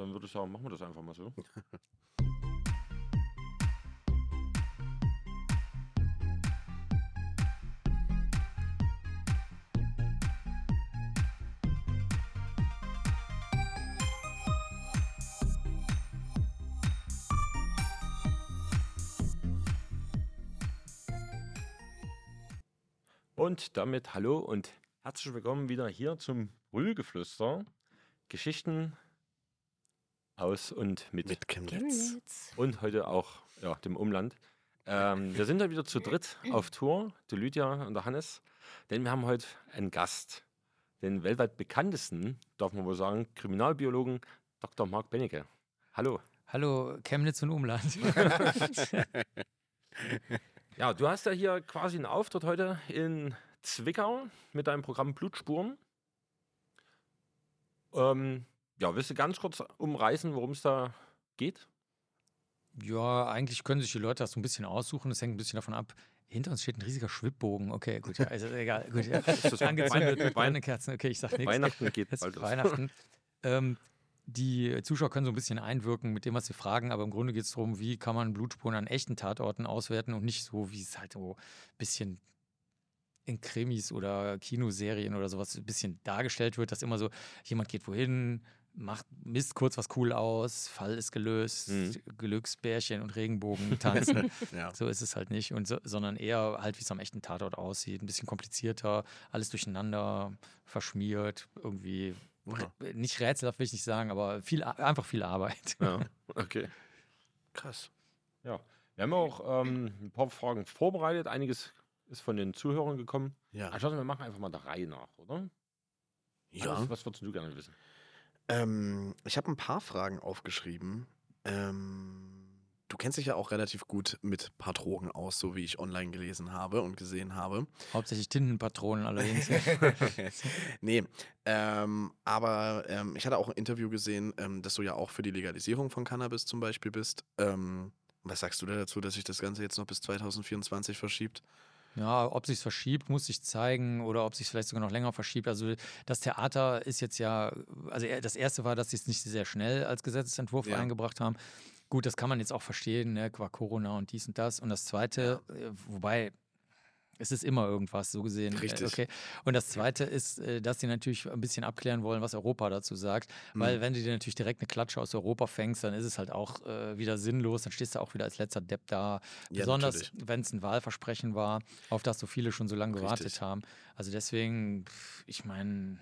dann würde ich sagen, machen wir das einfach mal so. Und damit hallo und herzlich willkommen wieder hier zum Brüllgeflüster. Geschichten aus und mit, Mit Chemnitz. und heute auch ja, dem Umland. Ähm, wir sind heute wieder zu dritt auf Tour, die Lydia und der Hannes, denn wir haben heute einen Gast, den weltweit bekanntesten, darf man wohl sagen, Kriminalbiologen Dr. Marc Bennecke. Hallo. Hallo, Chemnitz und Umland. Ja, du hast ja hier quasi einen Auftritt heute in Zwickau mit deinem Programm Blutspuren. Ähm, ja, willst du ganz kurz umreißen, worum es da geht? ja, eigentlich können sich die Leute das so ein bisschen aussuchen. Das hängt ein bisschen davon ab. Hinter uns steht ein riesiger Schwibbogen. Okay, gut, ja, also egal. Gut, ja. Angezündet mit Wein- brennenden Kerzen. Okay, ich sag nichts. Weihnachten geht bald los. Weihnachten. ähm, die Zuschauer können so ein bisschen einwirken mit dem, was sie fragen, aber im Grunde geht es darum, wie kann man Blutspuren an echten Tatorten auswerten und nicht so, wie es halt so ein bisschen in Krimis oder Kinoserien oder sowas ein bisschen dargestellt wird, dass immer so, jemand geht wohin, macht, misst kurz was cool aus, Fall ist gelöst, Mhm. Glücksbärchen und Regenbogen tanzen. Ja. So ist es halt nicht, und so, sondern eher halt, wie es am echten Tatort aussieht. Ein bisschen komplizierter, alles durcheinander, verschmiert, irgendwie. Ja. Nicht rätselhaft will ich nicht sagen, aber viel, einfach viel Arbeit. Ja, okay. Krass. Ja, wir haben auch ähm, ein paar Fragen vorbereitet. Einiges ist von den Zuhörern gekommen. Ja. Ansonsten, wir machen einfach mal der Reihe nach, oder? Ja. Was, was würdest du gerne wissen? Ähm, ich habe ein paar Fragen aufgeschrieben. Ähm, du kennst dich ja auch relativ gut mit ein paar Drogen aus, so wie ich online gelesen habe und gesehen habe. Hauptsächlich Tintenpatronen allerdings. nee, ähm, aber ähm, ich hatte auch ein Interview gesehen, ähm, dass du ja auch für die Legalisierung von Cannabis zum Beispiel bist. Ähm, was sagst du da dazu, dass sich das Ganze jetzt noch bis 2024 verschiebt? Ja, ob sich verschiebt, muss sich zeigen oder ob sich vielleicht sogar noch länger verschiebt. Also das Theater ist jetzt ja, also das erste war, dass sie es nicht sehr schnell als Gesetzesentwurf Ja. eingebracht haben. Gut, das kann man jetzt auch verstehen, ne, qua Corona und dies und das. Und das zweite, äh, wobei es ist immer irgendwas, so gesehen. äh, Richtig. Okay. Und das zweite ist, äh, dass sie natürlich ein bisschen abklären wollen, was Europa dazu sagt. Weil Mhm. wenn du dir natürlich direkt eine Klatsche aus Europa fängst, dann ist es halt auch äh, wieder sinnlos. Dann stehst du auch wieder als letzter Depp da. Ja, Besonders wenn es ein Wahlversprechen war, auf das so viele schon so lange gewartet Richtig. haben. Also deswegen, ich meine,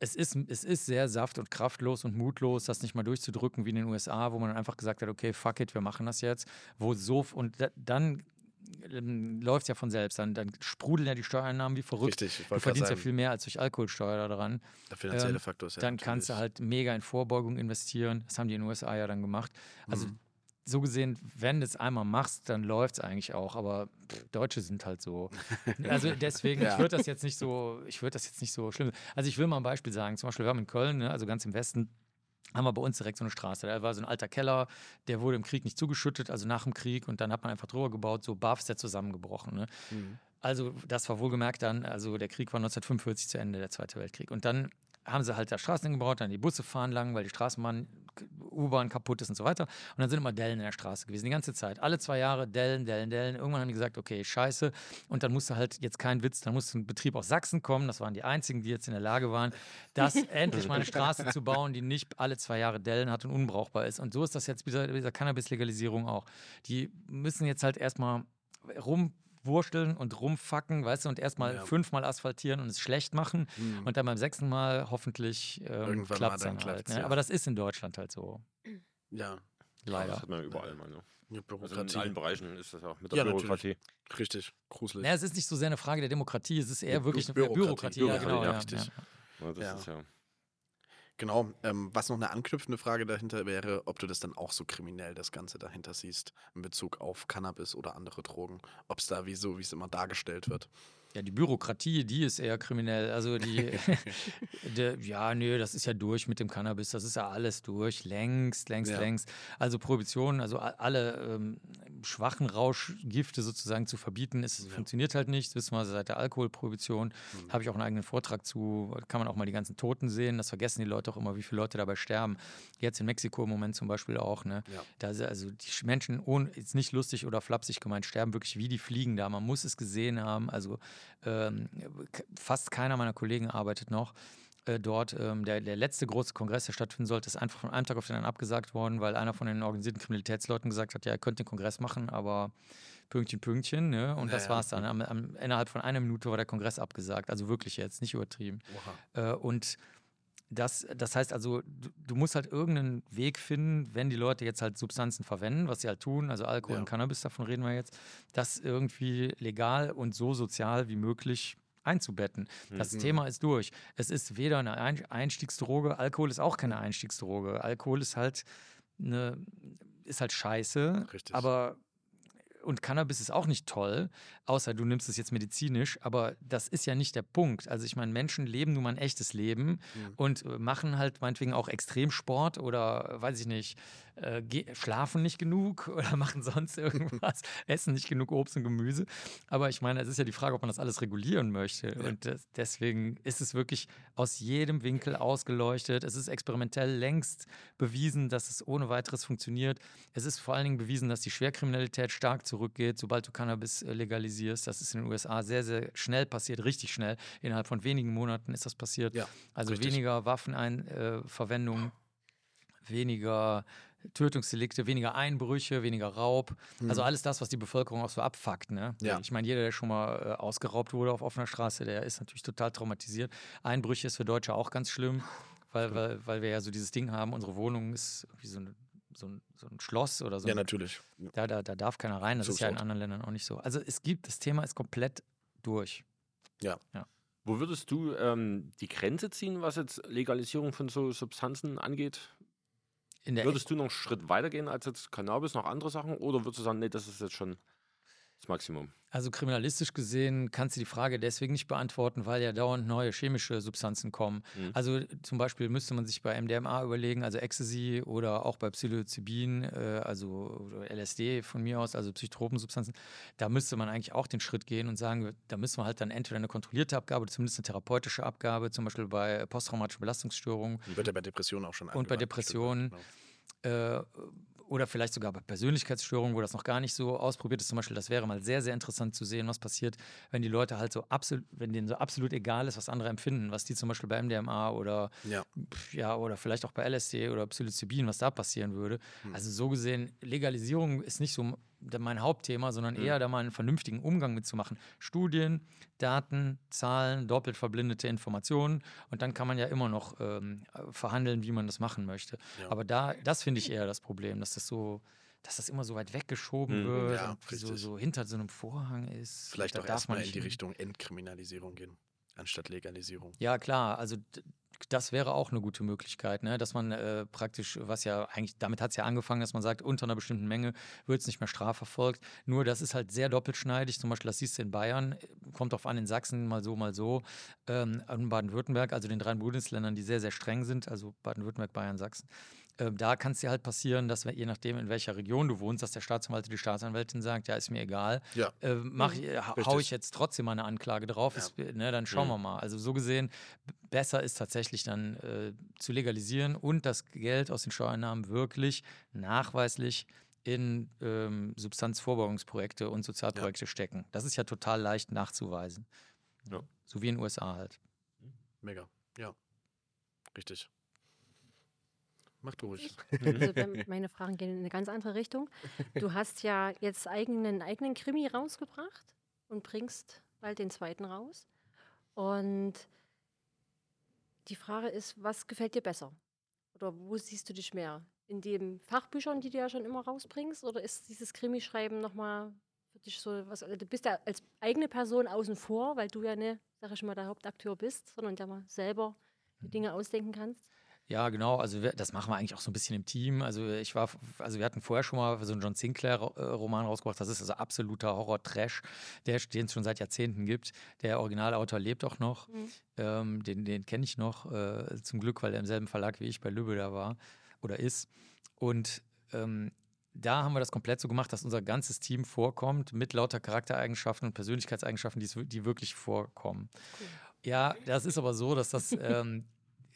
es ist, es ist sehr saft- und kraftlos und mutlos, das nicht mal durchzudrücken wie in den USA, wo man dann einfach gesagt hat, okay, fuck it, wir machen das jetzt. Wo so, und da, dann läuft es ja von selbst. Dann, dann sprudeln ja die Steuereinnahmen wie verrückt. Richtig, ich du verdienst ja viel mehr als durch Alkoholsteuer daran. Der finanzielle Ähm, Faktor ist ja dann kannst du natürlich- halt mega in Vorbeugung investieren. Das haben die in den USA ja dann gemacht. Also Mhm. so gesehen, wenn du es einmal machst, dann läuft es eigentlich auch. Aber pff, Deutsche sind halt so. Also deswegen, Ja. ich würde das jetzt nicht so, ich würde das jetzt nicht so schlimm. Also ich will mal ein Beispiel sagen. Zum Beispiel, wir haben in Köln, ne, also ganz im Westen, haben wir bei uns direkt so eine Straße. Da war so ein alter Keller, der wurde im Krieg nicht zugeschüttet, also nach dem Krieg. Und dann hat man einfach drüber gebaut, so barf ist der zusammengebrochen. Ne? Mhm. Also das war wohlgemerkt dann, also der Krieg war 1945 zu Ende, der Zweite Weltkrieg. Und dann haben sie halt da Straßen gebaut, dann die Busse fahren lang, weil die Straßenbahn, U-Bahn kaputt ist und so weiter. Und dann sind immer Dellen in der Straße gewesen, die ganze Zeit. Alle zwei Jahre Dellen, Dellen, Dellen. Irgendwann haben die gesagt, okay, scheiße. Und dann musste halt jetzt kein Witz, dann musste ein Betrieb aus Sachsen kommen. Das waren die einzigen, die jetzt in der Lage waren, das endlich mal eine Straße zu bauen, die nicht alle zwei Jahre Dellen hat und unbrauchbar ist. Und so ist das jetzt mit dieser, dieser Cannabis-Legalisierung auch. Die müssen jetzt halt erstmal rumwurschteln und rumfacken, weißt du, und erstmal Ja. fünfmal asphaltieren und es schlecht machen und dann beim sechsten Mal hoffentlich ähm, klappt mal dann dann halt. Ne? ja. Aber das ist in Deutschland halt so, Ja, leider. Das hat man überall mal. Ne? ja Also in allen Bereichen ist das auch mit der Ja, Bürokratie. Richtig, gruselig. Naja, es ist nicht so sehr eine Frage der Demokratie, es ist eher Bü- wirklich eine Bürokratie. Bürokratie. Ja, Bürokratie, genau, ja, ja, richtig. ja. Ja, das Ja. ist ja. Genau. Ähm, was noch eine anknüpfende Frage dahinter wäre, ob du das dann auch so kriminell das Ganze dahinter siehst in Bezug auf Cannabis oder andere Drogen. Ob es da wie so, wie es immer dargestellt wird. Ja, die Bürokratie, die ist eher kriminell. Also die, der, ja, nö, das ist ja durch mit dem Cannabis, das ist ja alles durch, längst, längst, Ja. längst. Also Prohibition, also alle ähm, schwachen Rauschgifte sozusagen zu verbieten, es funktioniert halt nicht. Das wissen wir seit der Alkoholprohibition. Mhm. Habe ich auch einen eigenen Vortrag zu, kann man auch mal die ganzen Toten sehen. Das vergessen die Leute auch immer, wie viele Leute dabei sterben. Jetzt in Mexiko im Moment zum Beispiel auch. Ne? Ja. Da ist also die Sch- Menschen, ohne, jetzt nicht lustig oder flapsig gemeint, sterben wirklich wie die Fliegen da. Man muss es gesehen haben. Also ähm, fast keiner meiner Kollegen arbeitet noch äh, dort. Ähm, der, der letzte große Kongress, der stattfinden sollte, ist einfach von einem Tag auf den anderen abgesagt worden, weil einer von den organisierten Kriminalitätsleuten gesagt hat, ja, ihr könnt den Kongress machen, aber Pünktchen, Pünktchen. Ne? Und das Naja. war's dann. Am, am, innerhalb von einer Minute war der Kongress abgesagt. Also wirklich jetzt, nicht übertrieben. Äh, und das, das heißt also, du, du musst halt irgendeinen Weg finden, wenn die Leute jetzt halt Substanzen verwenden, was sie halt tun, also Alkohol Ja. und Cannabis, davon reden wir jetzt, das irgendwie legal und so sozial wie möglich einzubetten. Das Mhm. Thema ist durch. Es ist weder eine Ein Einstiegsdroge, Alkohol ist auch keine Einstiegsdroge. Alkohol ist halt eine, ist halt scheiße, Richtig. aber und Cannabis ist auch nicht toll, außer du nimmst es jetzt medizinisch, aber das ist ja nicht der Punkt. Also ich meine, Menschen leben nun mal ein echtes Leben Mhm. und äh, machen halt meinetwegen auch Extremsport oder weiß ich nicht, äh, schlafen nicht genug oder machen sonst irgendwas, essen nicht genug Obst und Gemüse. Aber ich meine, es ist ja die Frage, ob man das alles regulieren möchte. Und das, deswegen ist es wirklich aus jedem Winkel ausgeleuchtet. Es ist experimentell längst bewiesen, dass es ohne weiteres funktioniert. Es ist vor allen Dingen bewiesen, dass die Schwerkriminalität stark zurückgeht, sobald du Cannabis äh, legalisierst. Das ist in den USA sehr, sehr schnell passiert, richtig schnell. Innerhalb von wenigen Monaten ist das passiert. Ja, also richtig. weniger Waffenverwendung, äh, weniger Tötungsdelikte, weniger Einbrüche, weniger Raub. Also alles das, was die Bevölkerung auch so abfuckt. Ne? Mhm. Ja. Ich meine, jeder, der schon mal äh, ausgeraubt wurde auf offener Straße, der ist natürlich total traumatisiert. Einbrüche ist für Deutsche auch ganz schlimm, weil, weil, weil wir ja so dieses Ding haben, unsere Wohnung ist wie so, eine, so, ein, so ein Schloss oder so. Ja, ein, natürlich. da, da, da darf keiner rein. Das ist ja in anderen Ländern auch nicht so. Also es gibt, das Thema ist komplett durch. Wo würdest du ähm, die Grenze ziehen, was jetzt Legalisierung von so Substanzen angeht? Würdest du noch einen Schritt weiter gehen als jetzt Cannabis, noch andere Sachen? Oder würdest du sagen, nee, das ist jetzt schon das Maximum? Also kriminalistisch gesehen kannst du die Frage deswegen nicht beantworten, weil ja dauernd neue chemische Substanzen kommen. Mhm. Also zum Beispiel müsste man sich bei MDMA überlegen, also Ecstasy oder auch bei Psilocybin, äh, also LSD von mir aus, also Psychotropensubstanzen, da müsste man eigentlich auch den Schritt gehen und sagen, da müssen wir halt dann entweder eine kontrollierte Abgabe oder zumindest eine therapeutische Abgabe, zum Beispiel bei posttraumatischen Belastungsstörungen Wird ja bei Depressionen auch schon Und bei Depressionen. weit, äh, oder vielleicht sogar bei Persönlichkeitsstörungen, wo das noch gar nicht so ausprobiert ist. Zum Beispiel, das wäre mal sehr, sehr interessant zu sehen, was passiert, wenn die Leute halt so absolut, wenn denen so absolut egal ist, was andere empfinden, was die zum Beispiel bei MDMA oder. Ja. ja, oder vielleicht auch bei LSD oder Psilocybin, was da passieren würde. Hm. Also so gesehen, Legalisierung ist nicht so mein Hauptthema, sondern Hm. eher da mal einen vernünftigen Umgang mitzumachen. Studien, Daten, Zahlen, doppelt verblindete Informationen und dann kann man ja immer noch ähm, verhandeln, wie man das machen möchte. Ja. Aber da, das finde ich eher das Problem, dass das so, dass das immer so weit weggeschoben Mhm. wird Ja, und so, so hinter so einem Vorhang ist. Vielleicht Da auch erstmal in die. Richtung Entkriminalisierung gehen, anstatt Legalisierung. Ja, klar. Also das wäre auch eine gute Möglichkeit, ne? dass man äh, praktisch, was ja eigentlich, damit hat es ja angefangen, dass man sagt, unter einer bestimmten Menge wird es nicht mehr strafverfolgt. Nur das ist halt sehr doppelschneidig. Zum Beispiel, das siehst du in Bayern, kommt drauf an, in Sachsen mal so, mal so. Ähm, in Baden-Württemberg, also den drei Bundesländern, die sehr, sehr streng sind, also Baden-Württemberg, Bayern, Sachsen. Ähm, da kann es dir halt passieren, dass wir- je nachdem, in welcher Region du wohnst, dass der Staatsanwalt oder die Staatsanwältin sagt, ja, ist mir egal, Ja. äh, mach, ich- hau Richtig. ich jetzt trotzdem mal eine Anklage drauf, Ja. ist, ne, dann schauen Mhm. wir mal. Also so gesehen, besser ist tatsächlich dann äh, zu legalisieren und das Geld aus den Steuereinnahmen wirklich nachweislich in ähm, Substanzvorbeugungsprojekte und Sozialprojekte stecken. Das ist ja total leicht nachzuweisen. Ja. So wie in den USA halt. Mega. Ja. Richtig. Mach du ruhig. Also meine Fragen gehen in eine ganz andere Richtung. Du hast ja jetzt eigenen eigenen Krimi rausgebracht und bringst bald den zweiten raus. Und die Frage ist, was gefällt dir besser? Oder wo siehst du dich mehr? In den Fachbüchern, die du ja schon immer rausbringst? Oder ist dieses Krimischreiben nochmal für dich so was? Du bist ja als eigene Person außen vor, weil du ja ne, sag ich mal, der Hauptakteur bist, sondern ja mal selber die Dinge ausdenken kannst. Ja, genau. Also wir, das machen wir eigentlich auch so ein bisschen im Team. Also ich war, also wir hatten vorher schon mal so einen John Sinclair-Roman rausgebracht. Das ist also absoluter Horror-Trash, den es schon seit Jahrzehnten gibt. Der Originalautor lebt auch noch. Mhm. Ähm, den den kenne ich noch, äh, zum Glück, weil er im selben Verlag wie ich bei Lübbe da war oder ist. Und ähm, da haben wir das komplett so gemacht, dass unser ganzes Team vorkommt mit lauter Charaktereigenschaften und Persönlichkeitseigenschaften, die, die wirklich vorkommen. Cool. Ja, das ist aber so, dass das ähm,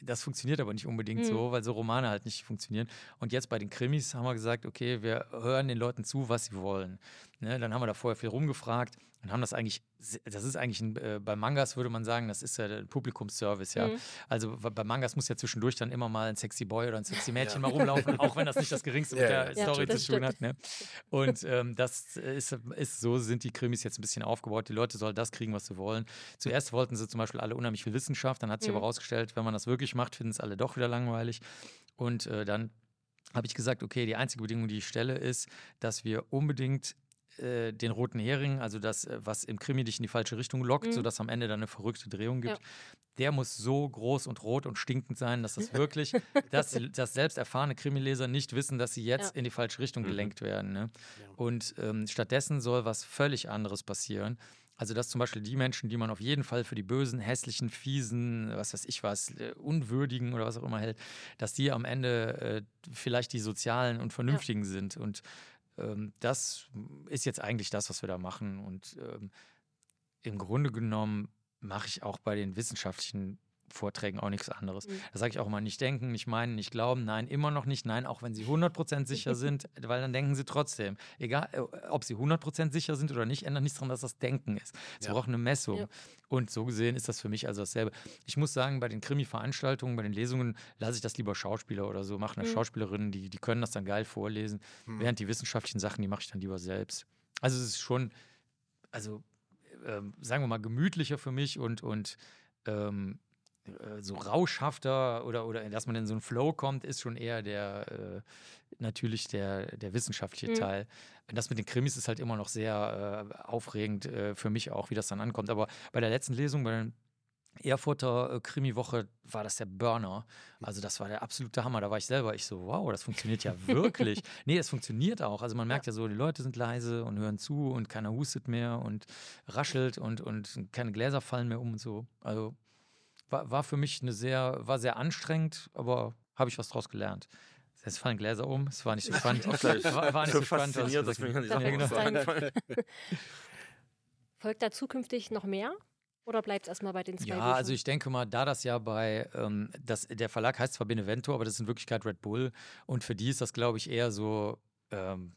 das funktioniert aber nicht unbedingt mhm. so, weil so Romane halt nicht funktionieren. Und jetzt bei den Krimis haben wir gesagt, okay, wir hören den Leuten zu, was sie wollen. Ne, dann haben wir da vorher viel rumgefragt und haben das eigentlich, das ist eigentlich ein, äh, bei Mangas würde man sagen, das ist ja der Publikumsservice, ja. Mhm. Also bei Mangas muss ja zwischendurch dann immer mal ein sexy Boy oder ein sexy Mädchen ja. mal rumlaufen, auch wenn das nicht das geringste mit der ja, Story zu tun hat. Ne? Und ähm, das ist, ist so, sind die Krimis jetzt ein bisschen aufgebaut. Die Leute sollen das kriegen, was sie wollen. Zuerst wollten sie zum Beispiel alle unheimlich viel Wissenschaft, dann hat sich mhm. aber herausgestellt, wenn man das wirklich macht, finden es alle doch wieder langweilig. Und äh, dann habe ich gesagt, okay, die einzige Bedingung, die ich stelle, ist, dass wir unbedingt äh, den roten Hering, also das, äh, was im Krimi dich in die falsche Richtung lockt, mhm. sodass am Ende dann eine verrückte Drehung gibt. Ja. Der muss so groß und rot und stinkend sein, dass das wirklich, dass, dass selbst erfahrene Krimileser nicht wissen, dass sie jetzt ja. in die falsche Richtung mhm. gelenkt werden. Ne? Ja. Und ähm, stattdessen soll was völlig anderes passieren. Also, dass zum Beispiel die Menschen, die man auf jeden Fall für die bösen, hässlichen, fiesen, was weiß ich was, äh, unwürdigen oder was auch immer hält, dass die am Ende äh, vielleicht die sozialen und vernünftigen ja. sind. Und ähm, das ist jetzt eigentlich das, was wir da machen. Und ähm, im Grunde genommen mache ich auch bei den wissenschaftlichen Vorträgen auch nichts anderes. Mhm. Da sage ich auch immer, nicht denken, nicht meinen, nicht glauben, nein, immer noch nicht, nein, auch wenn sie 100% sicher sind, weil dann denken sie trotzdem. Egal, äh, ob sie 100% sicher sind oder nicht, ändert nichts daran, dass das Denken ist. Sie ja. brauchen eine Messung. Ja. Und so gesehen ist das für mich also dasselbe. Ich muss sagen, bei den Krimi-Veranstaltungen, bei den Lesungen lasse ich das lieber Schauspieler oder so machen. Mhm. Schauspielerinnen, die, die können das dann geil vorlesen, mhm. während die wissenschaftlichen Sachen, die mache ich dann lieber selbst. Also es ist schon, also äh, sagen wir mal, gemütlicher für mich und, und ähm, äh, so rauschhafter oder, oder dass man in so einen Flow kommt, ist schon eher der äh, natürlich der, der wissenschaftliche mhm. Teil. Das mit den Krimis ist halt immer noch sehr äh, aufregend äh, für mich auch, wie das dann ankommt. Aber bei der letzten Lesung, bei der Erfurter äh, Krimi-Woche war das der Burner. Also das war der absolute Hammer. Da war ich selber, ich so, wow, das funktioniert ja wirklich. nee, es funktioniert auch. Also man merkt ja so, die Leute sind leise und hören zu und keiner hustet mehr und raschelt und, und keine Gläser fallen mehr um und so. Also war, war für mich eine sehr, war sehr anstrengend, aber habe ich was draus gelernt. Es fallen Gläser um, es war nicht so spannend. war, war nicht so, so spannend. Fasziniert, dass mir ja, genau. Folgt da zukünftig noch mehr? Oder bleibt es erstmal bei den zwei? Ja, Büchern? also ich denke mal, da das ja bei, ähm, das, der Verlag heißt zwar Benevento, aber das ist in Wirklichkeit Red Bull. Und für die ist das, glaube ich, eher so, ähm,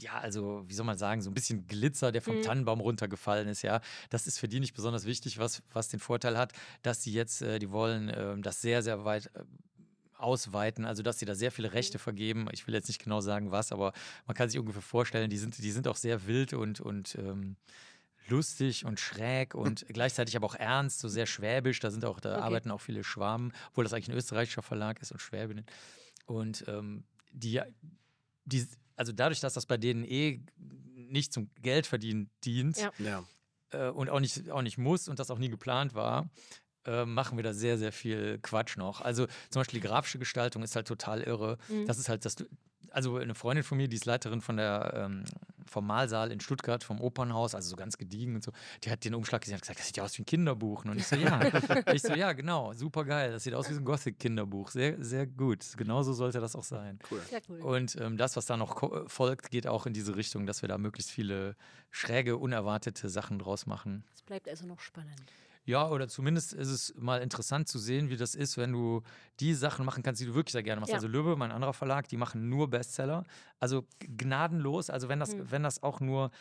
ja, also wie soll man sagen, so ein bisschen Glitzer, der vom mhm. Tannenbaum runtergefallen ist, ja. Das ist für die nicht besonders wichtig, was, was den Vorteil hat, dass sie jetzt, äh, die wollen äh, das sehr, sehr weit äh, ausweiten, also dass sie da sehr viele mhm. Rechte vergeben. Ich will jetzt nicht genau sagen, was, aber man kann sich ungefähr vorstellen, die sind, die sind auch sehr wild und, und ähm, lustig und schräg und gleichzeitig aber auch ernst, so sehr schwäbisch. Da sind auch, da okay. arbeiten auch viele Schwaben, obwohl das eigentlich ein österreichischer Verlag ist und Schwäbinnen. Und ähm, die, die also dadurch, dass das bei denen eh nicht zum Geldverdienen dient ja. Ja. Äh, und auch nicht, auch nicht muss und das auch nie geplant war, äh, machen wir da sehr, sehr viel Quatsch noch. Also zum Beispiel die grafische Gestaltung ist halt total irre. Mhm. Das ist halt, das, also eine Freundin von mir, die ist Leiterin von der, ähm, vom Malsaal in Stuttgart, vom Opernhaus, also so ganz gediegen und so, die hat den Umschlag gesehen und gesagt, das sieht ja aus wie ein Kinderbuch. Und ich so, ja. ich so, ja, genau, super geil. Das sieht aus wie so ein Gothic-Kinderbuch. Sehr, sehr gut. Genauso sollte das auch sein. Cool. cool. Und ähm, das, was da noch folgt, geht auch in diese Richtung, dass wir da möglichst viele schräge, unerwartete Sachen draus machen. Es bleibt also noch spannend. Ja, oder zumindest ist es mal interessant zu sehen, wie das ist, wenn du die Sachen machen kannst, die du wirklich sehr gerne machst. Ja. Also Löwe, mein anderer Verlag, die machen nur Bestseller. Also gnadenlos. Also wenn das, mhm. wenn das auch nur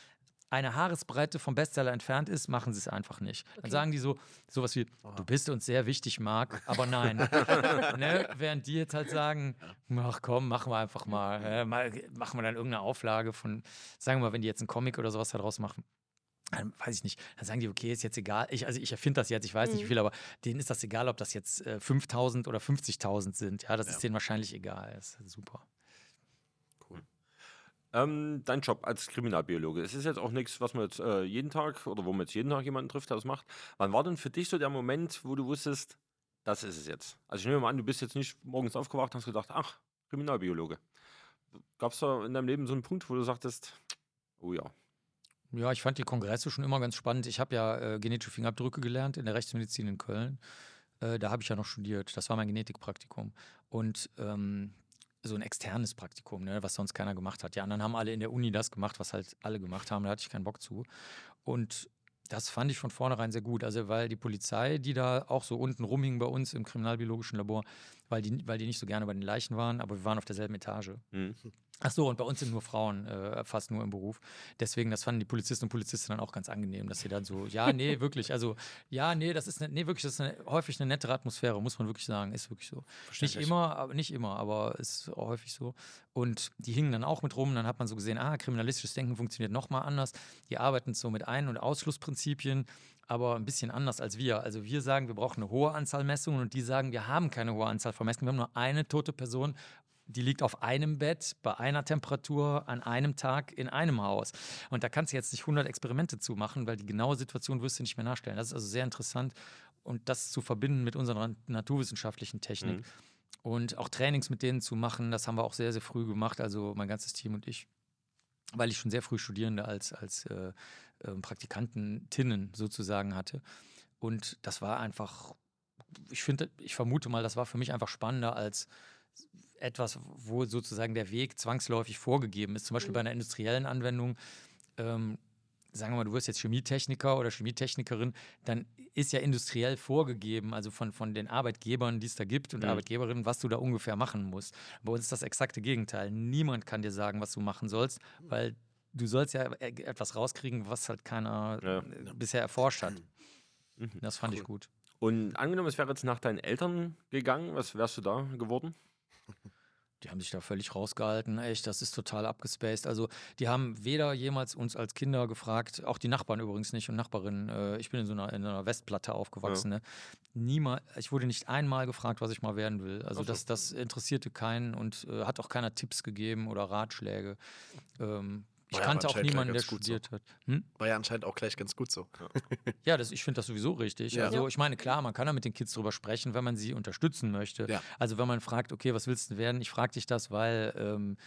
eine Haaresbreite vom Bestseller entfernt ist, machen sie es einfach nicht. Okay. Dann sagen die so sowas wie, du bist uns sehr wichtig, Marc, aber nein. ne? Während die jetzt halt sagen, ach komm, machen wir einfach mal, äh, mal, machen wir dann irgendeine Auflage von, sagen wir mal, wenn die jetzt einen Comic oder sowas daraus machen, dann weiß ich nicht, dann sagen die, okay, ist jetzt egal. Ich, also ich erfinde das jetzt, ich weiß mhm. nicht wie mhm. viel, aber denen ist das egal, ob das jetzt äh, 5000 oder 50.000 sind. Ja, das ja. ist denen wahrscheinlich egal. Das ist super. Cool. Ähm, dein Job als Kriminalbiologe, es ist jetzt auch nichts, was man jetzt äh, jeden Tag oder wo man jetzt jeden Tag jemanden trifft, der das macht. Wann war denn für dich so der Moment, wo du wusstest, das ist es jetzt. Also ich nehme mal an, du bist jetzt nicht morgens aufgewacht und hast gedacht, ach, Kriminalbiologe. Gab es da in deinem Leben so einen Punkt, wo du sagtest, oh ja, Ja, ich fand die Kongresse schon immer ganz spannend. Ich habe ja äh, genetische Fingerabdrücke gelernt in der Rechtsmedizin in Köln. Äh, da habe ich ja noch studiert. Das war mein Genetikpraktikum. Und ähm, so ein externes Praktikum, ne, was sonst keiner gemacht hat. Die anderen haben alle in der Uni das gemacht, was halt alle gemacht haben. Da hatte ich keinen Bock zu. Und das fand ich von vornherein sehr gut. Also, weil die Polizei, die da auch so unten rumhing bei uns im kriminalbiologischen Labor, weil die, weil die nicht so gerne bei den Leichen waren, aber wir waren auf derselben Etage. hm. Ach so, und bei uns sind nur Frauen, äh, fast nur im Beruf. Deswegen, das fanden die Polizisten und Polizistinnen dann auch ganz angenehm, dass sie dann so, ja, nee, wirklich, also, ja, nee, das ist, ne, nee, wirklich, das ist eine, häufig eine nettere Atmosphäre, muss man wirklich sagen, ist wirklich so. Nicht immer, aber nicht immer, aber ist auch häufig so. Und die hingen dann auch mit rum, dann hat man so gesehen, ah, kriminalistisches Denken funktioniert nochmal anders. Die arbeiten so mit Ein- und Ausschlussprinzipien, aber ein bisschen anders als wir. Also wir sagen, wir brauchen eine hohe Anzahl Messungen und die sagen, wir haben keine hohe Anzahl von Messungen, wir haben nur eine tote Person die liegt auf einem Bett, bei einer Temperatur, an einem Tag, in einem Haus. Und da kannst du jetzt nicht 100 Experimente zu machen, weil die genaue Situation wirst du nicht mehr nachstellen. Das ist also sehr interessant und das zu verbinden mit unserer naturwissenschaftlichen Technik. Mhm. Und auch Trainings mit denen zu machen, das haben wir auch sehr, sehr früh gemacht, also mein ganzes Team und ich, weil ich schon sehr früh Studierende als, als äh, äh, Praktikantentinnen sozusagen hatte. Und das war einfach, ich finde, ich vermute mal, das war für mich einfach spannender als etwas, wo sozusagen der Weg zwangsläufig vorgegeben ist. Zum Beispiel bei einer industriellen Anwendung, ähm, sagen wir mal, du wirst jetzt Chemietechniker oder Chemietechnikerin, dann ist ja industriell vorgegeben, also von, von den Arbeitgebern, die es da gibt und Mhm. Arbeitgeberinnen, was du da ungefähr machen musst. Bei uns ist das exakte Gegenteil. Niemand kann dir sagen, was du machen sollst, weil du sollst ja e- etwas rauskriegen, was halt keiner Ja. bisher erforscht hat. Mhm. Das fand ich Cool. gut. Und angenommen, es wäre jetzt nach deinen Eltern gegangen, was wärst du da geworden? Die haben sich da völlig rausgehalten. Echt, das ist total abgespaced. Also, die haben weder jemals uns als Kinder gefragt, auch die Nachbarn übrigens nicht und Nachbarinnen. Äh, ich bin in so einer, in einer Westplatte aufgewachsen. Ne? Niemals, ich wurde nicht einmal gefragt, was ich mal werden will. Also, so. das, das interessierte keinen und äh, hat auch keiner Tipps gegeben oder Ratschläge. Ähm, ich War ja kannte auch niemanden, der gut so. studiert hat. Hm? War ja anscheinend auch gleich ganz gut so. Ja, das, ich finde das sowieso richtig. Ja. Also ich meine, klar, man kann da mit den Kids drüber sprechen, wenn man sie unterstützen möchte. Ja. Also wenn man fragt, okay, was willst du werden? Ich frage dich das, weil ähm,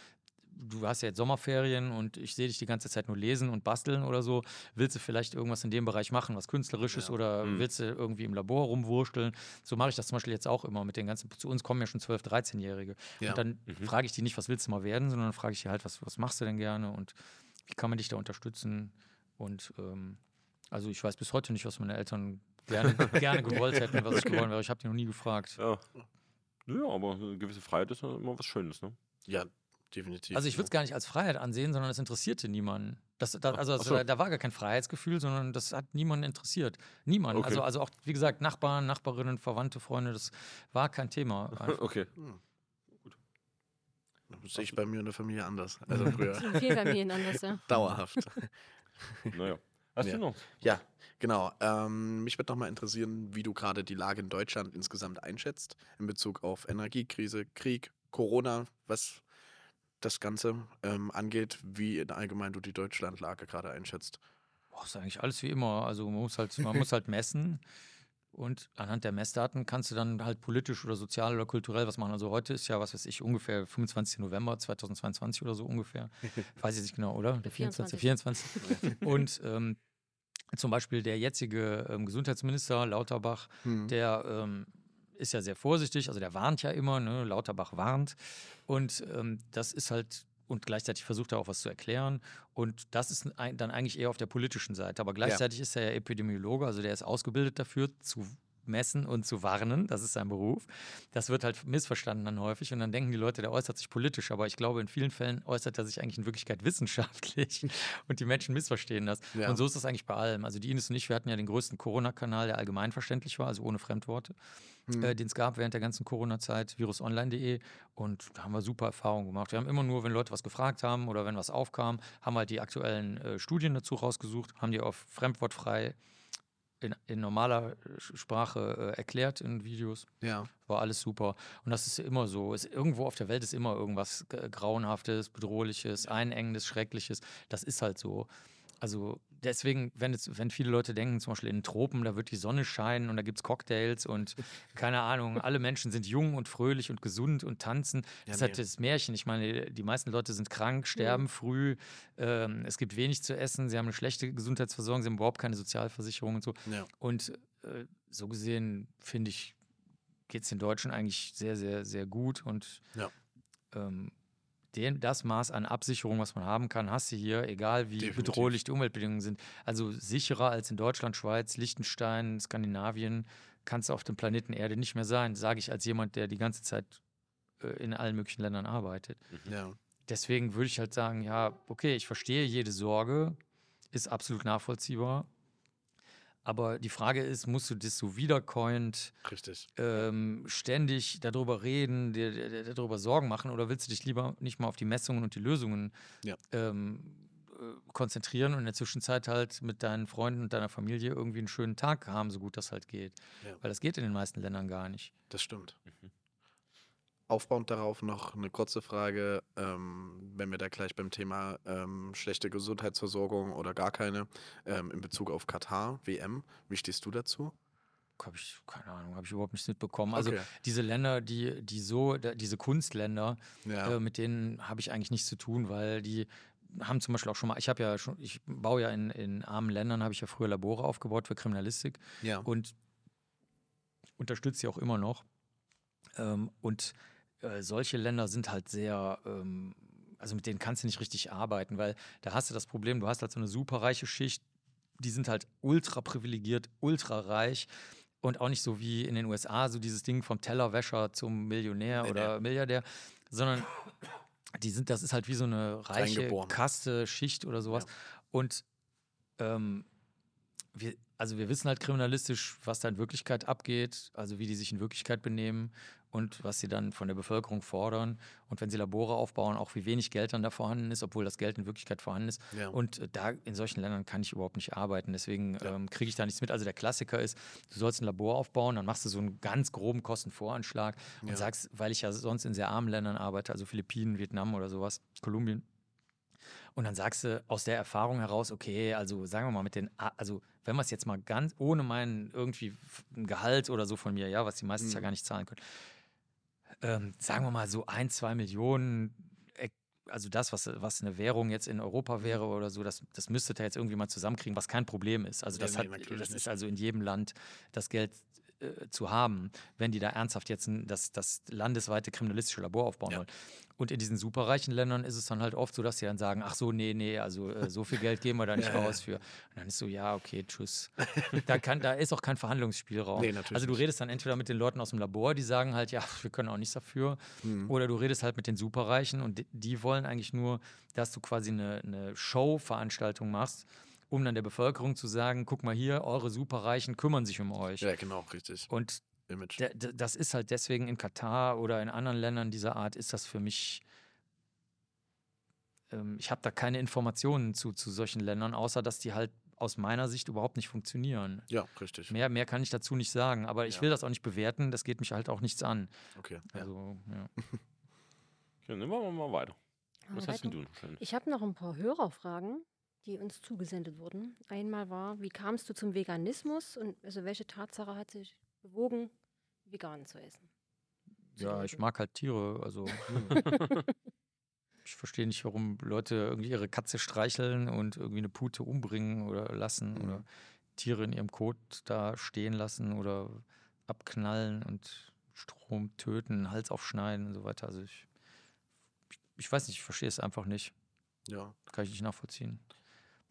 du hast ja jetzt Sommerferien und ich sehe dich die ganze Zeit nur lesen und basteln oder so. Willst du vielleicht irgendwas in dem Bereich machen, was künstlerisches Ja. oder Mhm. willst du irgendwie im Labor rumwursteln? So mache ich das zum Beispiel jetzt auch immer mit den ganzen, zu uns kommen ja schon 12-, 13-Jährige. Ja. Und dann Mhm. frage ich die nicht, was willst du mal werden, sondern dann frage ich die halt, was, was machst du denn gerne und wie kann man dich da unterstützen? Und ähm, also ich weiß bis heute nicht, was meine Eltern gerne, gerne gewollt hätten, was ich gewollt wäre. Ich habe die noch nie gefragt. Ja. Ja, aber eine gewisse Freiheit ist ja immer was Schönes, ne? Ja, definitiv. Also ich würde es gar nicht als Freiheit ansehen, sondern es interessierte niemanden. Das, da, also das, so. da, war gar kein Freiheitsgefühl, sondern das hat niemanden interessiert. Niemand. Okay. Also, also auch, wie gesagt, Nachbarn, Nachbarinnen, Verwandte, Freunde, das war kein Thema. einfach. Okay. Hm. Das sehe ich bei mir in der Familie anders. Also früher. In vielen Familien anders, ja. Dauerhaft. Naja. Hast Ja. du noch? Ja, genau. Ähm, mich würde noch mal interessieren, wie du gerade die Lage in Deutschland insgesamt einschätzt in Bezug auf Energiekrise, Krieg, Corona, was das Ganze ähm, angeht, wie in allgemein du die Deutschlandlage gerade einschätzt. Boah, ist eigentlich alles wie immer. Also man muss halt, man muss halt messen. Und anhand der Messdaten kannst du dann halt politisch oder sozial oder kulturell was machen. Also heute ist ja, was weiß ich, ungefähr 25. November 2022 oder so ungefähr. Weiß ich nicht genau, oder? Der 24. 24. Und ähm, zum Beispiel der jetzige ähm, Gesundheitsminister Lauterbach, Hm. der ähm, ist ja sehr vorsichtig, also der warnt ja immer, ne? Lauterbach warnt. Und ähm, das ist halt, und gleichzeitig versucht er auch was zu erklären. Und das ist dann eigentlich eher auf der politischen Seite. Aber gleichzeitig ist er ja Epidemiologe, also der ist ausgebildet dafür, zu messen und zu warnen. Das ist sein Beruf. Das wird halt missverstanden dann häufig. Und dann denken die Leute, der äußert sich politisch. Aber ich glaube, in vielen Fällen äußert er sich eigentlich in Wirklichkeit wissenschaftlich. Und die Menschen missverstehen das. Ja. Und so ist das eigentlich bei allem. Also die Ines und ich, wir hatten ja den größten Corona-Kanal, der allgemeinverständlich war, also ohne Fremdworte, Hm. äh, den es gab während der ganzen Corona-Zeit, virusonline.de. Und da haben wir super Erfahrungen gemacht. Wir haben immer nur, wenn Leute was gefragt haben oder wenn was aufkam, haben halt die aktuellen äh, Studien dazu rausgesucht, haben die auf fremdwortfrei in, in normaler Sprache äh, erklärt in Videos. Ja. War alles super. Und das ist immer so. Es, irgendwo auf der Welt ist immer irgendwas Grauenhaftes, Bedrohliches, Einengendes, Schreckliches. Das ist halt so. Also deswegen, wenn, es, wenn viele Leute denken, zum Beispiel in den Tropen, da wird die Sonne scheinen und da gibt es Cocktails und keine Ahnung, alle Menschen sind jung und fröhlich und gesund und tanzen. das ist halt nee. das Märchen. Ich meine, die meisten Leute sind krank, sterben früh, ähm, es gibt wenig zu essen, sie haben eine schlechte Gesundheitsversorgung, sie haben überhaupt keine Sozialversicherung und so. Ja. Und äh, so gesehen, finde ich, geht es den Deutschen eigentlich sehr, sehr, sehr gut und Ja. ähm, den, das Maß an Absicherung, was man haben kann, hast du hier, egal wie Definitiv. bedrohlich die Umweltbedingungen sind. Also sicherer als in Deutschland, Schweiz, Liechtenstein, Skandinavien kann es auf dem Planeten Erde nicht mehr sein, sage ich als jemand, der die ganze Zeit äh, in allen möglichen Ländern arbeitet. Ja. Deswegen würde ich halt sagen, ja, okay, ich verstehe jede Sorge, ist absolut nachvollziehbar. Aber die Frage ist, musst du das so wiederkäuend Richtig. ähm, ständig darüber reden, dir, dir, dir darüber Sorgen machen oder willst du dich lieber nicht mal auf die Messungen und die Lösungen Ja. ähm, äh, konzentrieren und in der Zwischenzeit halt mit deinen Freunden und deiner Familie irgendwie einen schönen Tag haben, so gut das halt geht. Ja. Weil das geht in den meisten Ländern gar nicht. Das stimmt. Mhm. Aufbauend darauf noch eine kurze Frage, ähm, wenn wir da gleich beim Thema ähm, schlechte Gesundheitsversorgung oder gar keine ähm, in Bezug auf Katar, WM, wie stehst du dazu? Habe ich, keine Ahnung, habe ich überhaupt nicht mitbekommen. Also Okay. diese Länder, die, die so, diese Kunstländer, Ja, äh, mit denen habe ich eigentlich nichts zu tun, weil die haben zum Beispiel auch schon mal, ich habe ja schon, ich baue ja in, in armen Ländern, habe ich ja früher Labore aufgebaut für Kriminalistik ja, und unterstütze sie auch immer noch. Ähm, und äh, solche Länder sind halt sehr, ähm, also mit denen kannst du nicht richtig arbeiten, weil da hast du das Problem, du hast halt so eine superreiche Schicht, die sind halt ultra privilegiert, ultra reich und auch nicht so wie in den USA, so dieses Ding vom Tellerwäscher zum Millionär oder Milliardär, sondern die sind, das ist halt wie so eine reiche. Kaste, Schicht oder sowas. Und ähm, wir, also wir wissen halt kriminalistisch, was da in Wirklichkeit abgeht, also wie die sich in Wirklichkeit benehmen und was sie dann von der Bevölkerung fordern. Und wenn sie Labore aufbauen, auch wie wenig Geld dann da vorhanden ist, obwohl das Geld in Wirklichkeit vorhanden ist. ja. Und äh, da in solchen Ländern kann ich überhaupt nicht arbeiten. Deswegen Ja. ähm, kriege ich da nichts mit. Also der Klassiker ist, du sollst ein Labor aufbauen, dann machst du so einen ganz groben Kostenvoranschlag und Ja. sagst, weil ich ja sonst in sehr armen Ländern arbeite, also Philippinen, Vietnam oder sowas, Kolumbien. Und dann sagst du aus der Erfahrung heraus, okay, also sagen wir mal mit den, also wenn wir es jetzt mal ganz ohne meinen irgendwie Gehalt oder so von mir, ja, was die meistens ja Mhm. gar nicht zahlen können, ähm, sagen wir mal so ein, zwei Millionen, äh, also das, was, was eine Währung jetzt in Europa wäre oder so, das, das müsstet ihr jetzt irgendwie mal zusammenkriegen, was kein Problem ist. Also Ja, das, nee, hat, das ist also in jedem Land das Geld äh, zu haben, wenn die da ernsthaft jetzt ein, das, das landesweite kriminalistische Labor aufbauen Ja. wollen. Und in diesen superreichen Ländern ist es dann halt oft so, dass sie dann sagen, ach so, nee, nee, also äh, so viel Geld geben wir da nicht Ja, raus für. Und dann ist so, ja, okay, tschüss. da, kann, da ist auch kein Verhandlungsspielraum. Nee, also du redest dann entweder mit den Leuten aus dem Labor, die sagen halt, ja, wir können auch nichts dafür, Mhm. oder du redest halt mit den Superreichen und die, die wollen eigentlich nur, dass du quasi eine, eine Show-Veranstaltung machst, um dann der Bevölkerung zu sagen, guck mal hier, eure Superreichen kümmern sich um euch. ja, genau, richtig. Und das ist halt deswegen in Katar oder in anderen Ländern dieser Art, ist das für mich. Ähm, ich habe da keine Informationen zu, zu solchen Ländern, außer dass die halt aus meiner Sicht überhaupt nicht funktionieren. ja, richtig. Mehr, mehr kann ich dazu nicht sagen, aber ich Ja. will das auch nicht bewerten, das geht mich halt auch nichts an. Okay. Ja. Also, ja. Okay, dann machen wir mal weiter. Was hast denn Weiter. du? Schön? Ich habe noch ein paar Hörerfragen, die uns zugesendet wurden. Einmal war, wie kamst du zum Veganismus und also welche Tatsache hat dich bewogen, vegan zu essen? Zu ja, ich mag halt Tiere, also. Ich verstehe nicht, warum Leute irgendwie ihre Katze streicheln und irgendwie eine Pute umbringen oder lassen Mhm. oder Tiere in ihrem Kot da stehen lassen oder abknallen und Strom töten, Hals aufschneiden und so weiter. Also ich, ich, ich weiß nicht, ich verstehe es einfach nicht. ja. Kann ich nicht nachvollziehen.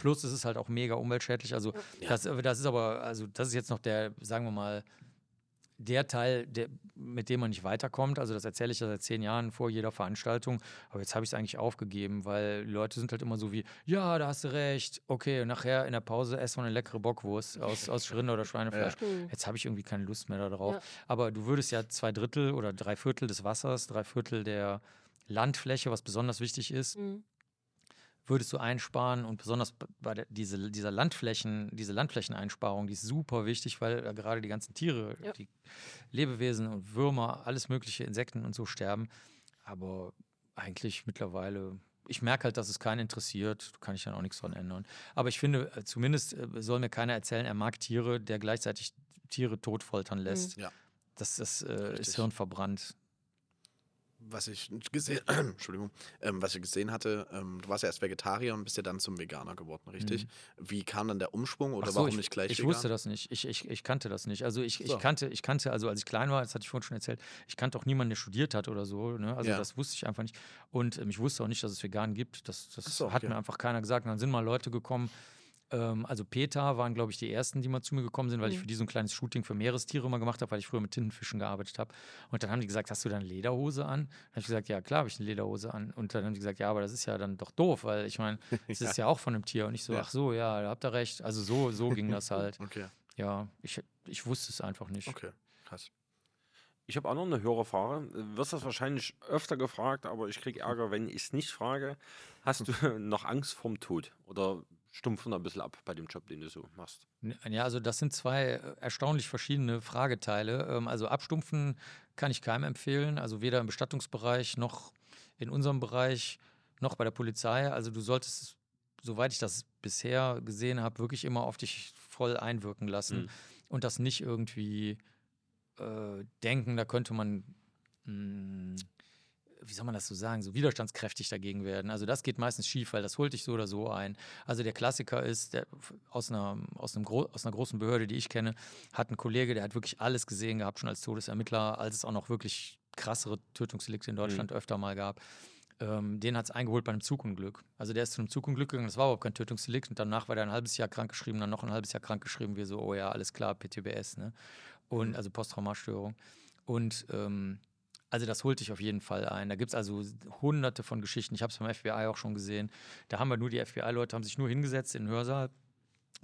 Plus ist es halt auch mega umweltschädlich. Also Ja. das, das ist aber, also das ist jetzt noch der, sagen wir mal, der Teil, der, mit dem man nicht weiterkommt. Also das erzähle ich ja seit zehn Jahren vor jeder Veranstaltung. Aber jetzt habe ich es eigentlich aufgegeben, weil Leute sind halt immer so wie, ja, da hast du recht. Okay, und nachher in der Pause essen wir eine leckere Bockwurst aus, aus Rinde- oder Schweinefleisch. Hm. Jetzt habe ich irgendwie keine Lust mehr darauf. Ja. Aber du würdest ja zwei Drittel oder drei Viertel des Wassers, drei Viertel der Landfläche, was besonders wichtig ist, Hm. Würdest du einsparen und besonders bei der, diese, dieser Landflächen, diese Landflächeneinsparung, die ist super wichtig, weil äh, gerade die ganzen Tiere, Ja. die Lebewesen und Würmer, alles mögliche, Insekten und so sterben. Aber eigentlich mittlerweile ich merke halt, dass es keinen interessiert, kann ich dann auch nichts dran ändern. Aber ich finde, äh, zumindest äh, soll mir keiner erzählen, er mag Tiere, der gleichzeitig Tiere totfoltern lässt. Ja. Das, das äh, ist hirnverbrannt. Was ich gesehen, Entschuldigung, ähm, was ich gesehen hatte, ähm, du warst ja erst Vegetarier und bist ja dann zum Veganer geworden, richtig? Wie kam dann der Umschwung oder so, warum ich, nicht gleich Ich vegan? wusste das nicht. Ich, ich, ich kannte das nicht. Also ich, So. ich kannte, ich kannte, also als ich klein war, das hatte ich vorhin schon erzählt, ich kannte auch niemanden, der studiert hat oder so. Ne? Also Ja. das wusste ich einfach nicht. Und ähm, ich wusste auch nicht, dass es vegan gibt. Das, das so, hat okay. mir einfach keiner gesagt. Und dann sind mal Leute gekommen. Ähm, also Peter waren, glaube ich, die ersten, die mal zu mir gekommen sind, weil ich Mhm. für die so ein kleines Shooting für Meerestiere mal gemacht habe, weil ich früher mit Tintenfischen gearbeitet habe. Und dann haben die gesagt, hast du da eine Lederhose an? Dann habe ich gesagt, ja klar, habe ich eine Lederhose an. Und dann haben die gesagt, ja, aber das ist ja dann doch doof, weil ich meine, es ist ja auch von einem Tier. Und ich so, Ja. ach so, ja, da habt ihr recht. Also so, so ging das halt. Okay, Ja, ich, ich wusste es einfach nicht. okay, krass. Ich habe auch noch eine höhere Frage. Du wirst das wahrscheinlich öfter gefragt, aber ich kriege Ärger, wenn ich es nicht frage. Hast du noch Angst vorm Tod? Oder stumpfen ein bisschen ab bei dem Job, den du so machst? Ja, also das sind zwei äh, erstaunlich verschiedene Frageteile. Ähm, Also abstumpfen kann ich keinem empfehlen, also weder im Bestattungsbereich noch in unserem Bereich noch bei der Polizei. Also du solltest, es, soweit ich das bisher gesehen habe, wirklich immer auf dich voll einwirken lassen Mhm. und das nicht irgendwie äh, denken, da könnte man mh, wie soll man das so sagen, so widerstandskräftig dagegen werden. Also das geht meistens schief, weil das holt dich so oder so ein. Also der Klassiker ist, der, aus, einer, aus, einem Gro aus einer großen Behörde, die ich kenne, hat ein Kollege, der hat wirklich alles gesehen gehabt, schon als Todesermittler, als es auch noch wirklich krassere Tötungsdelikte in Deutschland öfter mal gab. Ähm, den hat es eingeholt bei einem Zugunglück. Also der ist zu einem Zugunglück gegangen, das war überhaupt kein Tötungsdelikt und danach war der ein halbes Jahr krankgeschrieben, dann noch ein halbes Jahr krankgeschrieben, wie so, oh ja, alles klar, PTBS, ne? Und also Posttraumatstörung. Und ähm, also das holt dich auf jeden Fall ein. Da gibt es also hunderte von Geschichten. Ich habe es beim FBI auch schon gesehen. Da haben wir nur die FBI-Leute, haben sich nur hingesetzt in den Hörsaal.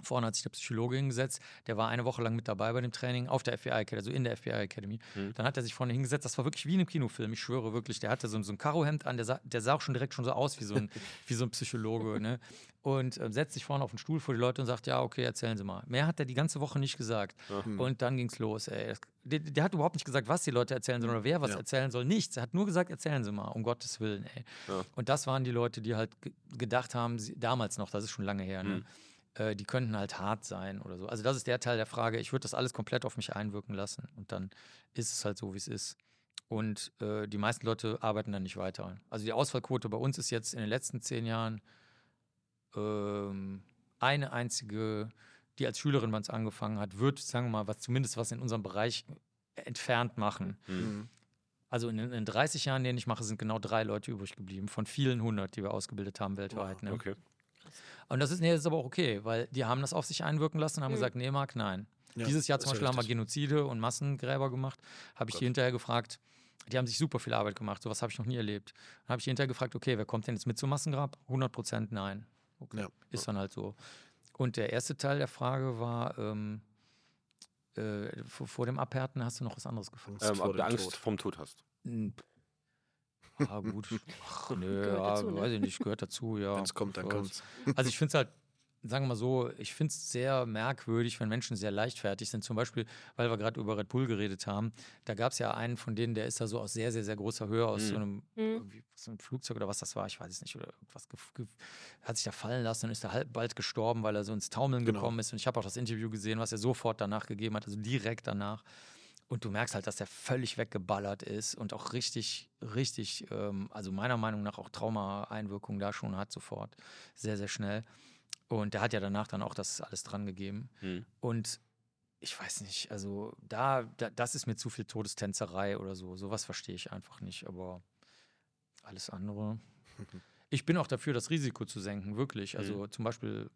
Vorne hat sich der Psychologe hingesetzt, der war eine Woche lang mit dabei bei dem Training auf der FBI Academy, also in der FBI Academy. Mhm. Dann hat er sich vorne hingesetzt, das war wirklich wie in einem Kinofilm, ich schwöre wirklich. Der hatte so, ein- so ein Karohemd an, der sah, der sah auch schon direkt schon so aus wie so ein, wie so ein Psychologe. Ne? Und äh, setzt sich vorne auf den Stuhl vor die Leute und sagt, ja, okay, erzählen Sie mal. Mehr hat er die ganze Woche nicht gesagt. Hm. Und dann ging es los. Ey. Das- Der, der hat überhaupt nicht gesagt, was die Leute erzählen sollen oder wer was Ja. erzählen soll. Nichts. Er hat nur gesagt, erzählen Sie mal, um Gottes Willen. Ey. Ja. Und das waren die Leute, die halt ge gedacht haben, sie, damals noch, das ist schon lange her, ne? Mhm. äh, die könnten halt hart sein oder so. Also das ist der Teil der Frage. Ich würde das alles komplett auf mich einwirken lassen und dann ist es halt so, wie es ist. Und äh, die meisten Leute arbeiten dann nicht weiter. Also die Ausfallquote bei uns ist jetzt in den letzten zehn Jahren ähm, eine einzige, die als Schülerin bei uns angefangen hat, wird, sagen wir mal, was zumindest was in unserem Bereich entfernt machen. Mhm. Also in, in 30 Jahren, den ich mache, sind genau drei Leute übrig geblieben, von vielen hundert, die wir ausgebildet haben weltweit. Ne? Okay. Und das ist, nee, das ist aber auch okay, weil die haben das auf sich einwirken lassen und haben Mhm. gesagt, nee, Marc, nein. Ja, Dieses Jahr zum Beispiel haben wir. Genozide und Massengräber gemacht. Habe ich Gott. die hinterher gefragt, die haben sich super viel Arbeit gemacht, sowas habe ich noch nie erlebt. Dann habe ich die hinterher gefragt, okay, wer kommt denn jetzt mit zum Massengrab? 100 Prozent nein. Okay. Ja. Ist dann halt so. Und der erste Teil der Frage war, ähm, äh, vor, vor dem Abhärten hast du noch was anderes gefunden. Ähm, ob du Angst Tod. vorm Tod hast. Hm. Ah, gut. Ach, nö, ja, dazu, ne? weiß ich nicht, gehört dazu, ja. Wenn es kommt, dann Ja, kommt's. Also ich finde es halt, sagen wir mal so, ich finde es sehr merkwürdig, wenn Menschen sehr leichtfertig sind. Zum Beispiel, weil wir gerade über Red Bull geredet haben, da gab es ja einen von denen, der ist da so aus sehr, sehr, sehr großer Höhe, aus so Mhm. einem, Mhm. so einem Flugzeug oder was das war, ich weiß es nicht, oder irgendwas, gef- hat sich da fallen lassen und ist da halb bald gestorben, weil er so ins Taumeln Genau. gekommen ist. Und ich habe auch das Interview gesehen, was er sofort danach gegeben hat, also direkt danach. Und du merkst halt, dass der völlig weggeballert ist und auch richtig, richtig, ähm, also meiner Meinung nach auch Trauma-Einwirkungen da schon hat, sofort. Sehr, sehr schnell. Und der hat ja danach dann auch das alles dran gegeben. Hm. Und ich weiß nicht, also da, da, das ist mir zu viel Todestänzerei oder so. Sowas verstehe ich einfach nicht, aber alles andere. Ich bin auch dafür, das Risiko zu senken, wirklich. Also zum Beispiel,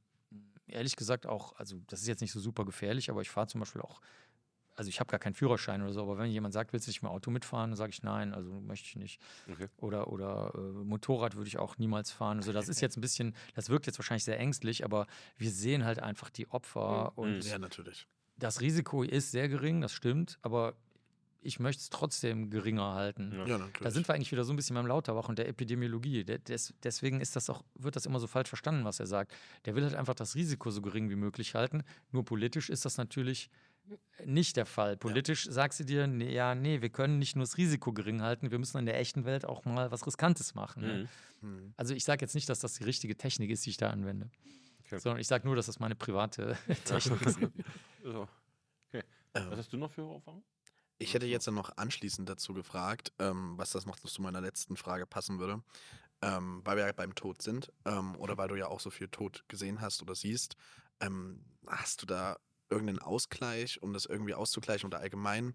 ehrlich gesagt auch, also das ist jetzt nicht so super gefährlich, aber ich fahre zum Beispiel auch, also ich habe gar keinen Führerschein oder so, aber wenn jemand sagt, willst du nicht mehr Auto mitfahren, dann sage ich nein, also möchte ich nicht. Okay. Oder, oder äh, Motorrad würde ich auch niemals fahren. Also das ist jetzt ein bisschen, das wirkt jetzt wahrscheinlich sehr ängstlich, aber wir sehen halt einfach die Opfer Mhm. und Ja, natürlich. das Risiko ist sehr gering, das stimmt, aber ich möchte es trotzdem geringer halten. Ja. Ja, natürlich. Da sind wir eigentlich wieder so ein bisschen beim Lauterbach und der Epidemiologie. Des, deswegen ist das auch, wird das immer so falsch verstanden, was er sagt. Der will halt einfach das Risiko so gering wie möglich halten. Nur politisch ist das natürlich nicht der Fall. Politisch sagst du dir, nee, ja, nee, wir können nicht nur das Risiko gering halten, wir müssen in der echten Welt auch mal was Riskantes machen. Ne? Mhm. Hm. Also ich sage jetzt nicht, dass das die richtige Technik ist, die ich da anwende. Okay. Sondern ich sage nur, dass das meine private Technik ist. So. Okay. Ähm, Was hast du noch für Erfahrungen? Ich hätte jetzt dann noch anschließend dazu gefragt, ähm, was das noch zu meiner letzten Frage passen würde, ähm, weil wir ja beim Tod sind ähm, oder weil du ja auch so viel Tod gesehen hast oder siehst. Ähm, hast du da irgendeinen Ausgleich, um das irgendwie auszugleichen oder allgemein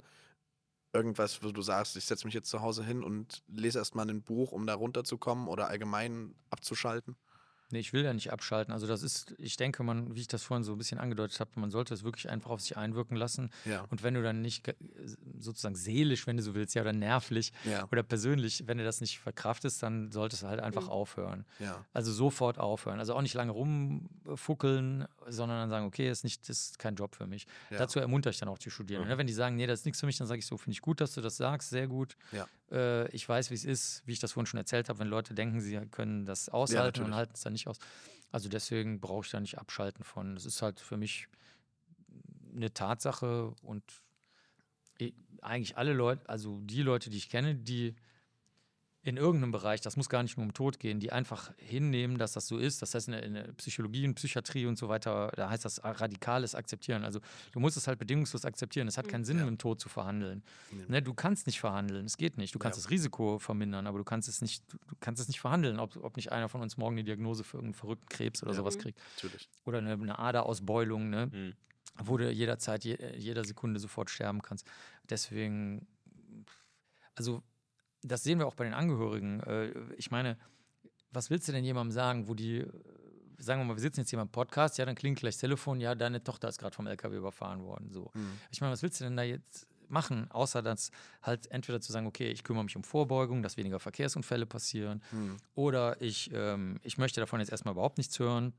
irgendwas, wo du sagst, ich setze mich jetzt zu Hause hin und lese erstmal ein Buch, um da runterzukommen oder allgemein abzuschalten? Nee, ich will ja nicht abschalten. Also das ist, ich denke, man, wie ich das vorhin so ein bisschen angedeutet habe, man sollte es wirklich einfach auf sich einwirken lassen. Ja. Und wenn du dann nicht ge- sozusagen seelisch, wenn du so willst, ja, oder nervlich Ja. oder persönlich, wenn du das nicht verkraftest, dann solltest du halt einfach Mhm. aufhören. Ja. Also sofort aufhören. Also auch nicht lange rumfuckeln, sondern dann sagen, okay, das ist, nicht, das ist kein Job für mich. Ja. Dazu ermuntere ich dann auch die Studierenden. Mhm. Ne? Wenn die sagen, nee, das ist nichts für mich, dann sage ich so, finde ich gut, dass du das sagst, sehr gut. Ja. Äh, ich weiß, wie es ist, wie ich das vorhin schon erzählt habe, wenn Leute denken, sie können das aushalten und natürlich. halten es dann nicht aus. Also deswegen brauche ich da nicht abschalten von. Das ist halt für mich eine Tatsache und i- eigentlich alle Leute, also die Leute, die ich kenne, die in irgendeinem Bereich, das muss gar nicht nur um Tod gehen, die einfach hinnehmen, dass das so ist. Das heißt, in der, in der Psychologie und Psychiatrie und so weiter, da heißt das radikales Akzeptieren. Also du musst es halt bedingungslos akzeptieren. Es hat keinen Sinn, Ja. mit dem Tod zu verhandeln. Nee. Ne, du kannst nicht verhandeln, es geht nicht. Du kannst Ja. das Risiko vermindern, aber du kannst es nicht, du kannst es nicht verhandeln, ob, ob nicht einer von uns morgen eine Diagnose für irgendeinen verrückten Krebs oder Ja. sowas Mhm. kriegt. Natürlich. Oder eine, eine Aderausbeulung, ne? Mhm. wo du jederzeit, je, jeder Sekunde sofort sterben kannst. Deswegen, also das sehen wir auch bei den Angehörigen. Äh, Ich meine, was willst du denn jemandem sagen, wo die, äh, sagen wir mal, wir sitzen jetzt hier beim Podcast, ja, dann klingt gleich das Telefon, ja, deine Tochter ist gerade vom LKW überfahren worden. So. Hm. Ich meine, was willst du denn da jetzt machen, außer dass halt entweder zu sagen, okay, ich kümmere mich um Vorbeugung, dass weniger Verkehrsunfälle passieren, Hm. oder ich, ähm, ich möchte davon jetzt erstmal überhaupt nichts hören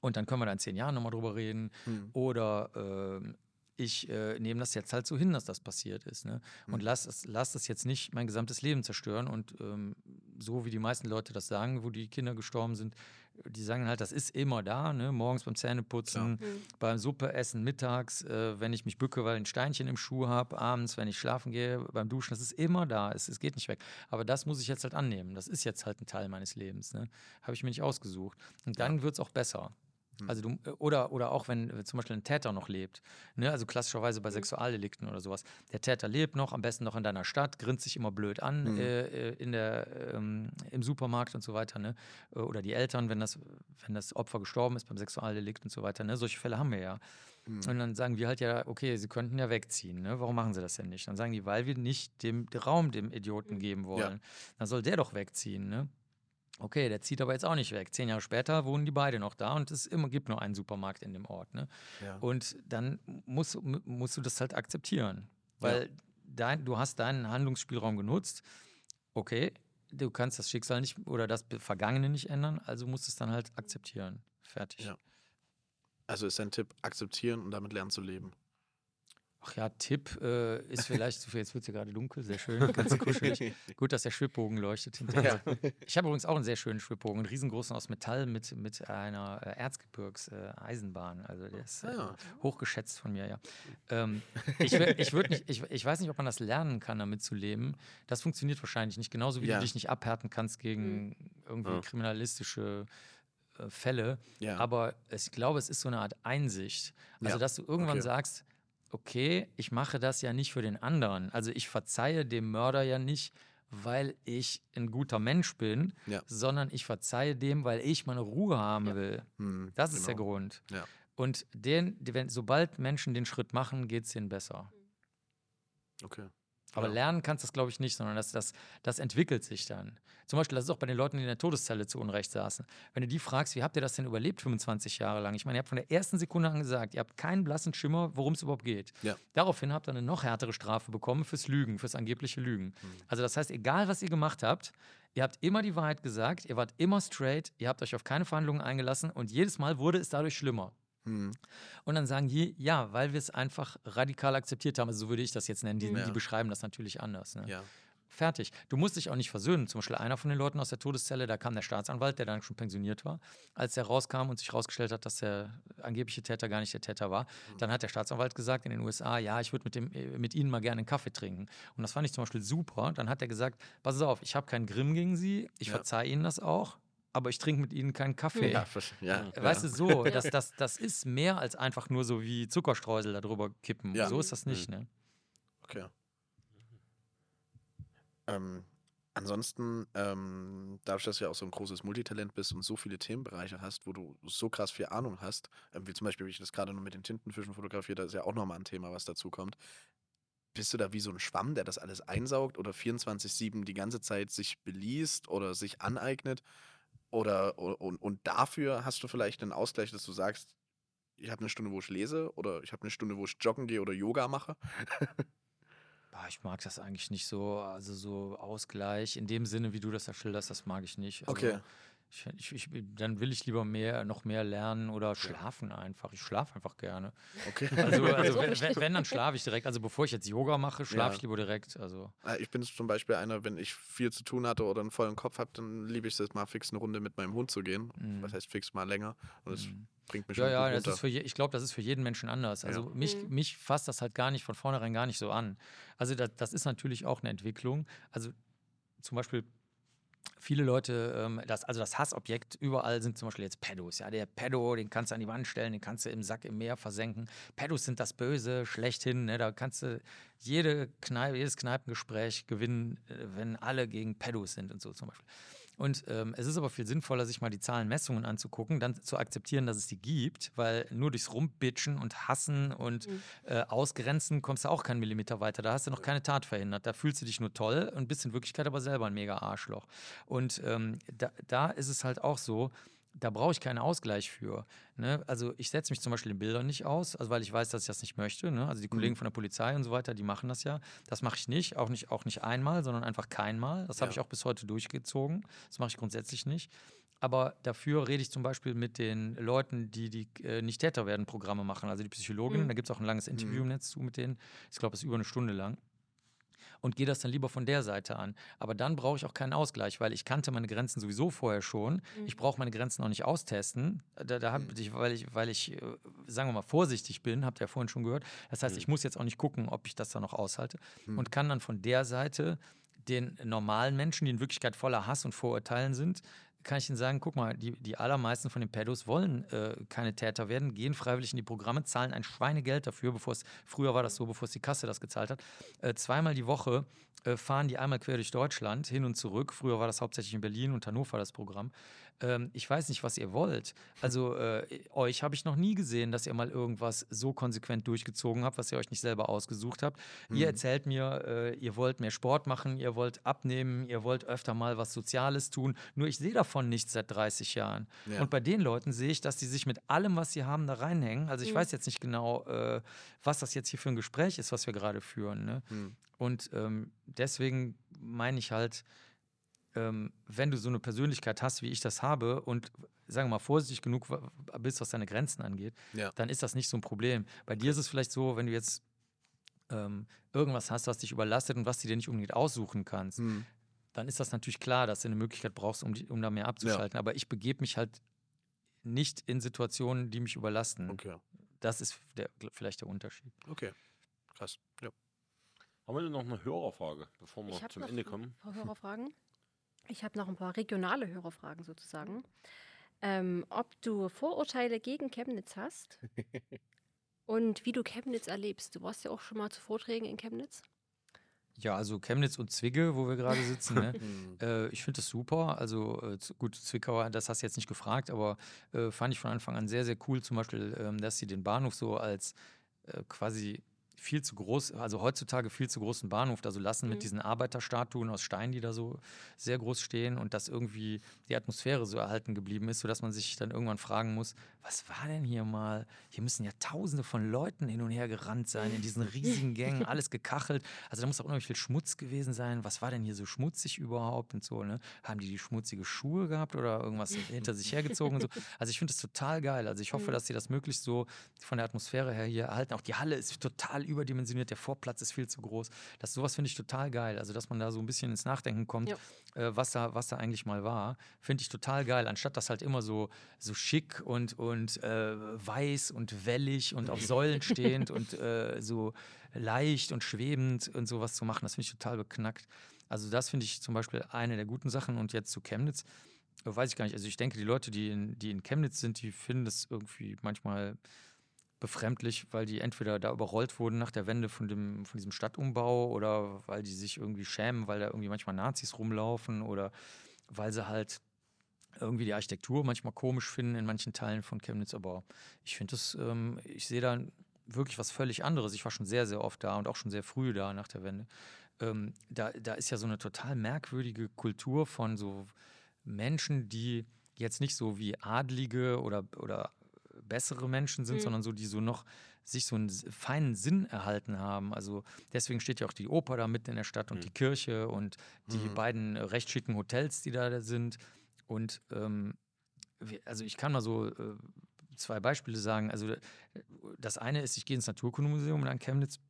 und dann können wir da in zehn Jahren nochmal drüber reden. Hm. Oder ähm, ich äh, nehme das jetzt halt so hin, dass das passiert ist. Ne? Und Mhm. lass es, lass das jetzt nicht mein gesamtes Leben zerstören. Und ähm, so wie die meisten Leute das sagen, wo die Kinder gestorben sind, die sagen halt, das ist immer da, ne? morgens beim Zähneputzen, Mhm. beim Suppeessen, mittags, äh, wenn ich mich bücke, weil ich ein Steinchen im Schuh habe, abends, wenn ich schlafen gehe, beim Duschen, das ist immer da, es, es geht nicht weg. Aber das muss ich jetzt halt annehmen. Das ist jetzt halt ein Teil meines Lebens. Ne? Habe ich mir nicht ausgesucht. Und dann wird es auch besser. Hm. Also du, äh, oder, oder auch wenn zum Beispiel ein Täter noch lebt, ne? also klassischerweise bei Sexualdelikten oder sowas. Der Täter lebt noch, am besten noch in deiner Stadt, grinst sich immer blöd an Mhm. äh, äh, in der, ähm, im Supermarkt und so weiter. Ne? Äh, Oder die Eltern, wenn das, wenn das Opfer gestorben ist beim Sexualdelikt und so weiter. Ne? Solche Fälle haben wir ja. Hm. Und dann sagen wir halt ja, okay, sie könnten ja wegziehen. Ne? Warum machen sie das denn nicht? Dann sagen die, weil wir nicht dem den Raum dem Idioten Mhm. geben wollen. Dann soll der doch wegziehen. Ne? Okay, der zieht aber jetzt auch nicht weg. Zehn Jahre später wohnen die beide noch da und es immer, gibt nur einen Supermarkt in dem Ort. Ne? Ja. Und dann musst, mu- musst du das halt akzeptieren. Weil dein, du hast deinen Handlungsspielraum genutzt. Okay, du kannst das Schicksal nicht oder das Vergangene nicht ändern, also musst du es dann halt akzeptieren. Fertig. Ja. Also ist dein Tipp, akzeptieren und damit lernen zu leben. Ach ja, Tipp äh, ist vielleicht, zu viel- jetzt wird es ja gerade dunkel, sehr schön, ganz kuschelig. Gut, dass der Schwibbogen leuchtet hinterher. Ich habe übrigens auch einen sehr schönen Schwibbogen, einen riesengroßen aus Metall mit, mit einer äh, Erzgebirgs-Eisenbahn. also der ist äh, Ah. hochgeschätzt von mir, ja. Ähm, ich ich, nicht, ich, ich weiß nicht, ob man das lernen kann, damit zu leben. Das funktioniert wahrscheinlich nicht. Genauso wie Ja. du dich nicht abhärten kannst gegen irgendwie Ja. kriminalistische äh, Fälle. Ja. Aber ich glaube, es ist so eine Art Einsicht. Also, Ja, dass du irgendwann okay. sagst, okay, ich mache das ja nicht für den anderen. Also ich verzeihe dem Mörder ja nicht, weil ich ein guter Mensch bin, Ja. sondern ich verzeihe dem, weil ich meine Ruhe haben Ja. will. Hm, Das ist der genau. Grund. Ja. Und den, wenn, sobald Menschen den Schritt machen, geht es denen besser. Okay. Aber Ja. lernen kannst du das, glaube ich, nicht, sondern das, das, das entwickelt sich dann. Zum Beispiel, das ist auch bei den Leuten, die in der Todeszelle zu Unrecht saßen. Wenn du die fragst, wie habt ihr das denn überlebt 25 Jahre lang? Ich meine, ihr habt von der ersten Sekunde an gesagt, ihr habt keinen blassen Schimmer, worum es überhaupt geht. Ja. Daraufhin habt ihr eine noch härtere Strafe bekommen fürs Lügen, fürs angebliche Lügen. Also das heißt, egal was ihr gemacht habt, ihr habt immer die Wahrheit gesagt, ihr wart immer straight, ihr habt euch auf keine Verhandlungen eingelassen und jedes Mal wurde es dadurch schlimmer. Hm. Und dann sagen die, ja, weil wir es einfach radikal akzeptiert haben. Also so würde ich das jetzt nennen. Die, Ja. die beschreiben das natürlich anders. Ne? Ja. Fertig. Du musst dich auch nicht versöhnen. Zum Beispiel einer von den Leuten aus der Todeszelle, da kam der Staatsanwalt, der dann schon pensioniert war, als der rauskam und sich herausgestellt hat, dass der angebliche Täter gar nicht der Täter war. Dann hat der Staatsanwalt gesagt in den USA, ja, ich würde mit, dem, äh, mit Ihnen mal gerne einen Kaffee trinken. Und das fand ich zum Beispiel super. Dann hat er gesagt, pass auf, ich habe keinen Grimm gegen Sie, ich Ja. verzeihe Ihnen das auch, aber ich trinke mit Ihnen keinen Kaffee. Ja, ja, Äh, Weißt ja. du, so, das, das, das ist mehr als einfach nur so wie Zuckerstreusel darüber kippen. So ist das nicht, ne? Okay. Ähm, ansonsten, ähm, dadurch, dass du ja auch so ein großes Multitalent bist und so viele Themenbereiche hast, wo du so krass viel Ahnung hast, ähm, wie zum Beispiel, wie ich das gerade noch mit den Tintenfischen fotografiere, da ist ja auch nochmal ein Thema, was dazu kommt. Bist du da wie so ein Schwamm, der das alles einsaugt oder 24-7 die ganze Zeit sich beliest oder sich aneignet? Oder und, und dafür hast du vielleicht einen Ausgleich, dass du sagst, ich habe eine Stunde, wo ich lese oder ich habe eine Stunde, wo ich joggen gehe oder Yoga mache? Ich mag das eigentlich nicht so, also so Ausgleich in dem Sinne, wie du das da schilderst, das mag ich nicht. Also Okay. Ich, ich, ich, dann will ich lieber mehr, noch mehr lernen oder schlafen einfach. Ich schlafe einfach gerne. Okay. Also, also So wenn, wenn, wenn, dann schlafe ich direkt. Also bevor ich jetzt Yoga mache, schlafe Ja. ich lieber direkt. Also Äh, Ich bin zum Beispiel einer, wenn ich viel zu tun hatte oder einen vollen Kopf habe, dann liebe ich es mal fix eine Runde mit meinem Hund zu gehen. Mhm. Was heißt fix mal länger? Und das Mhm. bringt mich Ja, schon ja, gut das runter. ist für je, ich glaube, das ist für jeden Menschen anders. Also mich, Mhm. mich fasst das halt gar nicht von vornherein gar nicht so an. Also das, das ist natürlich auch eine Entwicklung. Also zum Beispiel viele Leute, ähm, das, also das Hassobjekt überall sind zum Beispiel jetzt Pedos. Ja, der Pedo, den kannst du an die Wand stellen, den kannst du im Sack im Meer versenken. Pedos sind das Böse schlechthin. Ne? Da kannst du jede Kneipe, jedes Kneipengespräch gewinnen, äh, wenn alle gegen Pedos sind und so zum Beispiel. Und ähm, es ist aber viel sinnvoller, sich mal die Zahlenmessungen anzugucken, dann zu akzeptieren, dass es die gibt, weil nur durchs Rumbitschen und Hassen und Mhm. äh, Ausgrenzen kommst du auch keinen Millimeter weiter. Da hast du noch keine Tat verhindert. Da fühlst du dich nur toll und bist in Wirklichkeit aber selber ein mega Arschloch. Und ähm, da, da ist es halt auch so, da brauche ich keinen Ausgleich für. Ne? Also ich setze mich zum Beispiel in Bildern nicht aus, also weil ich weiß, dass ich das nicht möchte. Ne? Also die Kollegen von der Polizei und so weiter, die machen das ja. Das mache ich nicht, auch nicht, auch nicht einmal, sondern einfach keinmal. Das habe Ja. ich auch bis heute durchgezogen. Das mache ich grundsätzlich nicht. Aber dafür rede ich zum Beispiel mit den Leuten, die die äh, nicht Täter werden Programme machen, also die Psychologinnen. Mhm. Da gibt es auch ein langes Interview im Netz zu mit denen. Ich glaube, es ist über eine Stunde lang und gehe das dann lieber von der Seite an. Aber dann brauche ich auch keinen Ausgleich, weil ich kannte meine Grenzen sowieso vorher schon. Ich brauche meine Grenzen auch nicht austesten, da, da hab ich, weil ich, weil ich, äh, sagen wir mal, vorsichtig bin, habt ihr ja vorhin schon gehört. Das heißt, ich muss jetzt auch nicht gucken, ob ich das dann noch aushalte und kann dann von der Seite den normalen Menschen, die in Wirklichkeit voller Hass und Vorurteilen sind, kann ich Ihnen sagen, guck mal, die, die allermeisten von den Pedos wollen äh, keine Täter werden, gehen freiwillig in die Programme, zahlen ein Schweinegeld dafür, bevor es, früher war das so, bevor es die Kasse das gezahlt hat. Äh, zweimal die Woche äh, fahren die einmal quer durch Deutschland, hin und zurück. Früher war das hauptsächlich in Berlin und Hannover das Programm. Ähm, ich weiß nicht, was ihr wollt. Also äh, euch habe ich noch nie gesehen, dass ihr mal irgendwas so konsequent durchgezogen habt, was ihr euch nicht selber ausgesucht habt. Ihr erzählt mir, äh, ihr wollt mehr Sport machen, ihr wollt abnehmen, ihr wollt öfter mal was Soziales tun. Nur ich sehe davon nichts seit 30 Jahren. Ja. Und bei den Leuten sehe ich, dass die sich mit allem, was sie haben, da reinhängen. Also ich weiß jetzt nicht genau, äh, was das jetzt hier für ein Gespräch ist, was wir gerade führen. Ne? Hm. Und ähm, deswegen meine ich halt, ähm, wenn du so eine Persönlichkeit hast, wie ich das habe, und sagen wir mal vorsichtig genug bist, was deine Grenzen angeht, Ja. dann ist das nicht so ein Problem. Bei dir ist es vielleicht so, wenn du jetzt ähm, irgendwas hast, was dich überlastet und was du dir nicht unbedingt aussuchen kannst, Hm. dann ist das natürlich klar, dass du eine Möglichkeit brauchst, um, die, um da mehr abzuschalten. Aber ich begebe mich halt nicht in Situationen, die mich überlasten. Okay. Das ist der, vielleicht der Unterschied. Okay. Krass. Ja. Haben wir denn noch eine Hörerfrage, bevor wir zum noch Ende ein kommen? paar Hörerfragen. Ich habe noch ein paar regionale Hörerfragen sozusagen. Ähm, ob du Vorurteile gegen Chemnitz hast und wie du Chemnitz erlebst. Du warst ja auch schon mal zu Vorträgen in Chemnitz. Ja, also Chemnitz und Zwigge, wo wir gerade sitzen, ne? Hm. Äh, ich finde das super. Also äh, gut, Zwickauer, das hast du jetzt nicht gefragt, aber äh, fand ich von Anfang an sehr, sehr cool. Zum Beispiel, ähm, dass sie den Bahnhof so als äh, quasi viel zu groß, also heutzutage viel zu großen Bahnhof da so lassen mit Mhm. diesen Arbeiterstatuen aus Stein, die da so sehr groß stehen und dass irgendwie die Atmosphäre so erhalten geblieben ist, sodass man sich dann irgendwann fragen muss, was war denn hier mal? Hier müssen ja tausende von Leuten hin und her gerannt sein, in diesen riesigen Gängen, alles gekachelt. Also da muss auch unheimlich viel Schmutz gewesen sein. Was war denn hier so schmutzig überhaupt und so, ne? Haben die die schmutzige Schuhe gehabt oder irgendwas hinter sich hergezogen und so? Also ich finde das total geil. Also ich hoffe, Mhm. dass sie das möglichst so von der Atmosphäre her hier erhalten. Auch die Halle ist total überdimensioniert, der Vorplatz ist viel zu groß. Das, sowas finde ich total geil. Also, dass man da so ein bisschen ins Nachdenken kommt, Ja. äh, was, da, was da eigentlich mal war, finde ich total geil. Anstatt das halt immer so, so schick und, und äh, weiß und wellig und auf Säulen stehend und äh, so leicht und schwebend und sowas zu machen, das finde ich total beknackt. Also das finde ich zum Beispiel eine der guten Sachen. Und jetzt zu Chemnitz, äh, weiß ich gar nicht. Also ich denke, die Leute, die in, die in Chemnitz sind, die finden das irgendwie manchmal befremdlich, weil die entweder da überrollt wurden nach der Wende von, dem, von diesem Stadtumbau oder weil die sich irgendwie schämen, weil da irgendwie manchmal Nazis rumlaufen oder weil sie halt irgendwie die Architektur manchmal komisch finden in manchen Teilen von Chemnitz. Aber ich finde das, ähm, ich sehe da wirklich was völlig anderes. Ich war schon sehr, sehr oft da und auch schon sehr früh da nach der Wende. Ähm, da, da ist ja so eine total merkwürdige Kultur von so Menschen, die jetzt nicht so wie Adlige oder, oder bessere Menschen sind, Mhm. sondern so, die so noch sich so einen feinen Sinn erhalten haben. Also deswegen steht ja auch die Oper da mitten in der Stadt und Mhm. die Kirche und die Mhm. beiden recht schicken Hotels, die da sind. Und ähm, also ich kann mal so äh, zwei Beispiele sagen. Also äh, das eine ist, ich gehe ins Naturkundemuseum in Chemnitz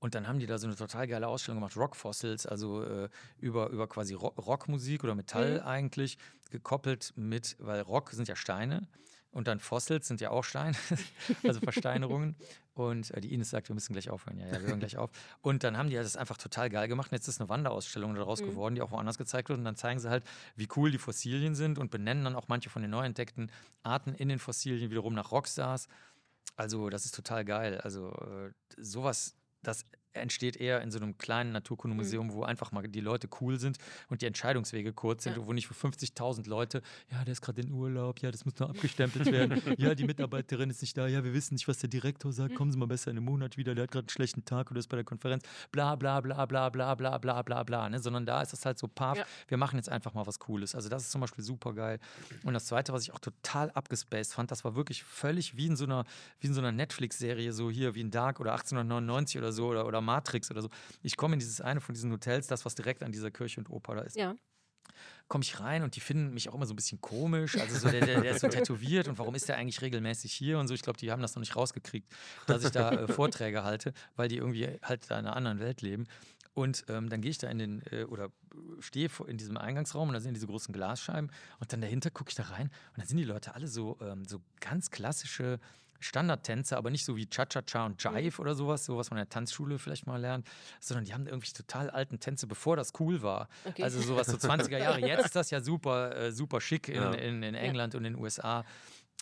und dann haben die da so eine total geile Ausstellung gemacht, Rock Fossils, also äh, über, über quasi Ro Rockmusik oder Metall Mhm. eigentlich, gekoppelt mit, weil Rock sind ja Steine und dann Fossils sind ja auch Steine, also Versteinerungen. Und äh, die Ines sagt, wir müssen gleich aufhören. Ja, ja, wir hören gleich auf. Und dann haben die das einfach total geil gemacht. Und jetzt ist eine Wanderausstellung daraus Mhm. geworden, die auch woanders gezeigt wird. Und dann zeigen sie halt, wie cool die Fossilien sind und benennen dann auch manche von den neu entdeckten Arten in den Fossilien wiederum nach Rockstars. Also, das ist total geil. Also, äh, sowas, das entsteht eher in so einem kleinen Naturkundemuseum, wo einfach mal die Leute cool sind und die Entscheidungswege kurz sind, Ja. wo nicht für 50.000 Leute, ja, der ist gerade in Urlaub, ja, das muss noch abgestempelt werden, ja, die Mitarbeiterin ist nicht da, ja, wir wissen nicht, was der Direktor sagt, kommen Sie mal besser in einem Monat wieder, der hat gerade einen schlechten Tag oder ist bei der Konferenz, bla, bla, bla, bla, bla, bla, bla, bla, bla, ne? sondern da ist das halt so, paf, Ja. wir machen jetzt einfach mal was Cooles. Also das ist zum Beispiel super geil. Und das Zweite, was ich auch total abgespaced fand, das war wirklich völlig wie in so einer, wie in so einer Netflix-Serie, so hier wie in Dark oder 1899 oder so oder, oder Matrix oder so. Ich komme in dieses eine von diesen Hotels, das, was direkt an dieser Kirche und Oper da ist Ja. komme ich rein und die finden mich auch immer so ein bisschen komisch. Also so der, der, der ist so tätowiert und warum ist der eigentlich regelmäßig hier und so. Ich glaube, die haben das noch nicht rausgekriegt, dass ich da äh, Vorträge halte, weil die irgendwie halt da in einer anderen Welt leben. Und ähm, dann gehe ich da in den, äh, oder stehe in diesem Eingangsraum und da sind diese großen Glasscheiben und dann dahinter gucke ich da rein und dann sind die Leute alle so, ähm, so ganz klassische Standardtänze, aber nicht so wie Cha-Cha-Cha und Jive oder sowas, so was man in der Tanzschule vielleicht mal lernt, sondern die haben irgendwie total alten Tänze, bevor das cool war. Okay. Also sowas so 20er Jahre. Jetzt ist das ja super, äh, super schick in, Ja. in, in England und in den USA,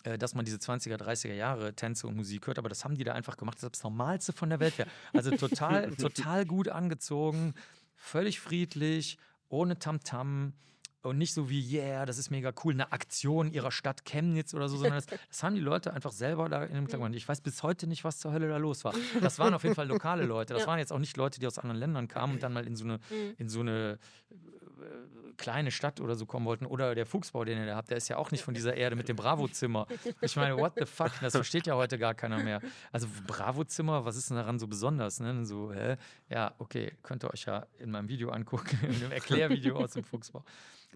äh, dass man diese 20er, 30er Jahre Tänze und Musik hört. Aber das haben die da einfach gemacht, als ob das Normalste von der Welt wäre. Also total, total gut angezogen, völlig friedlich, ohne Tamtam. Und nicht so wie, yeah, das ist mega cool, eine Aktion ihrer Stadt Chemnitz oder so, sondern das, das haben die Leute einfach selber da in dem Hintergrund. Ich weiß bis heute nicht, was zur Hölle da los war. Das waren auf jeden Fall lokale Leute. Das Ja. waren jetzt auch nicht Leute, die aus anderen Ländern kamen und dann mal in so eine, Mhm. in so eine äh, kleine Stadt oder so kommen wollten. Oder der Fuchsbau, den ihr da habt, der ist ja auch nicht von dieser Erde mit dem Bravo-Zimmer. Ich meine, what the fuck? Das versteht ja heute gar keiner mehr. Also Bravo-Zimmer, was ist denn daran so besonders? Ne? So, hä? Ja, okay, könnt ihr euch ja in meinem Video angucken, in dem Erklärvideo aus dem Fuchsbau.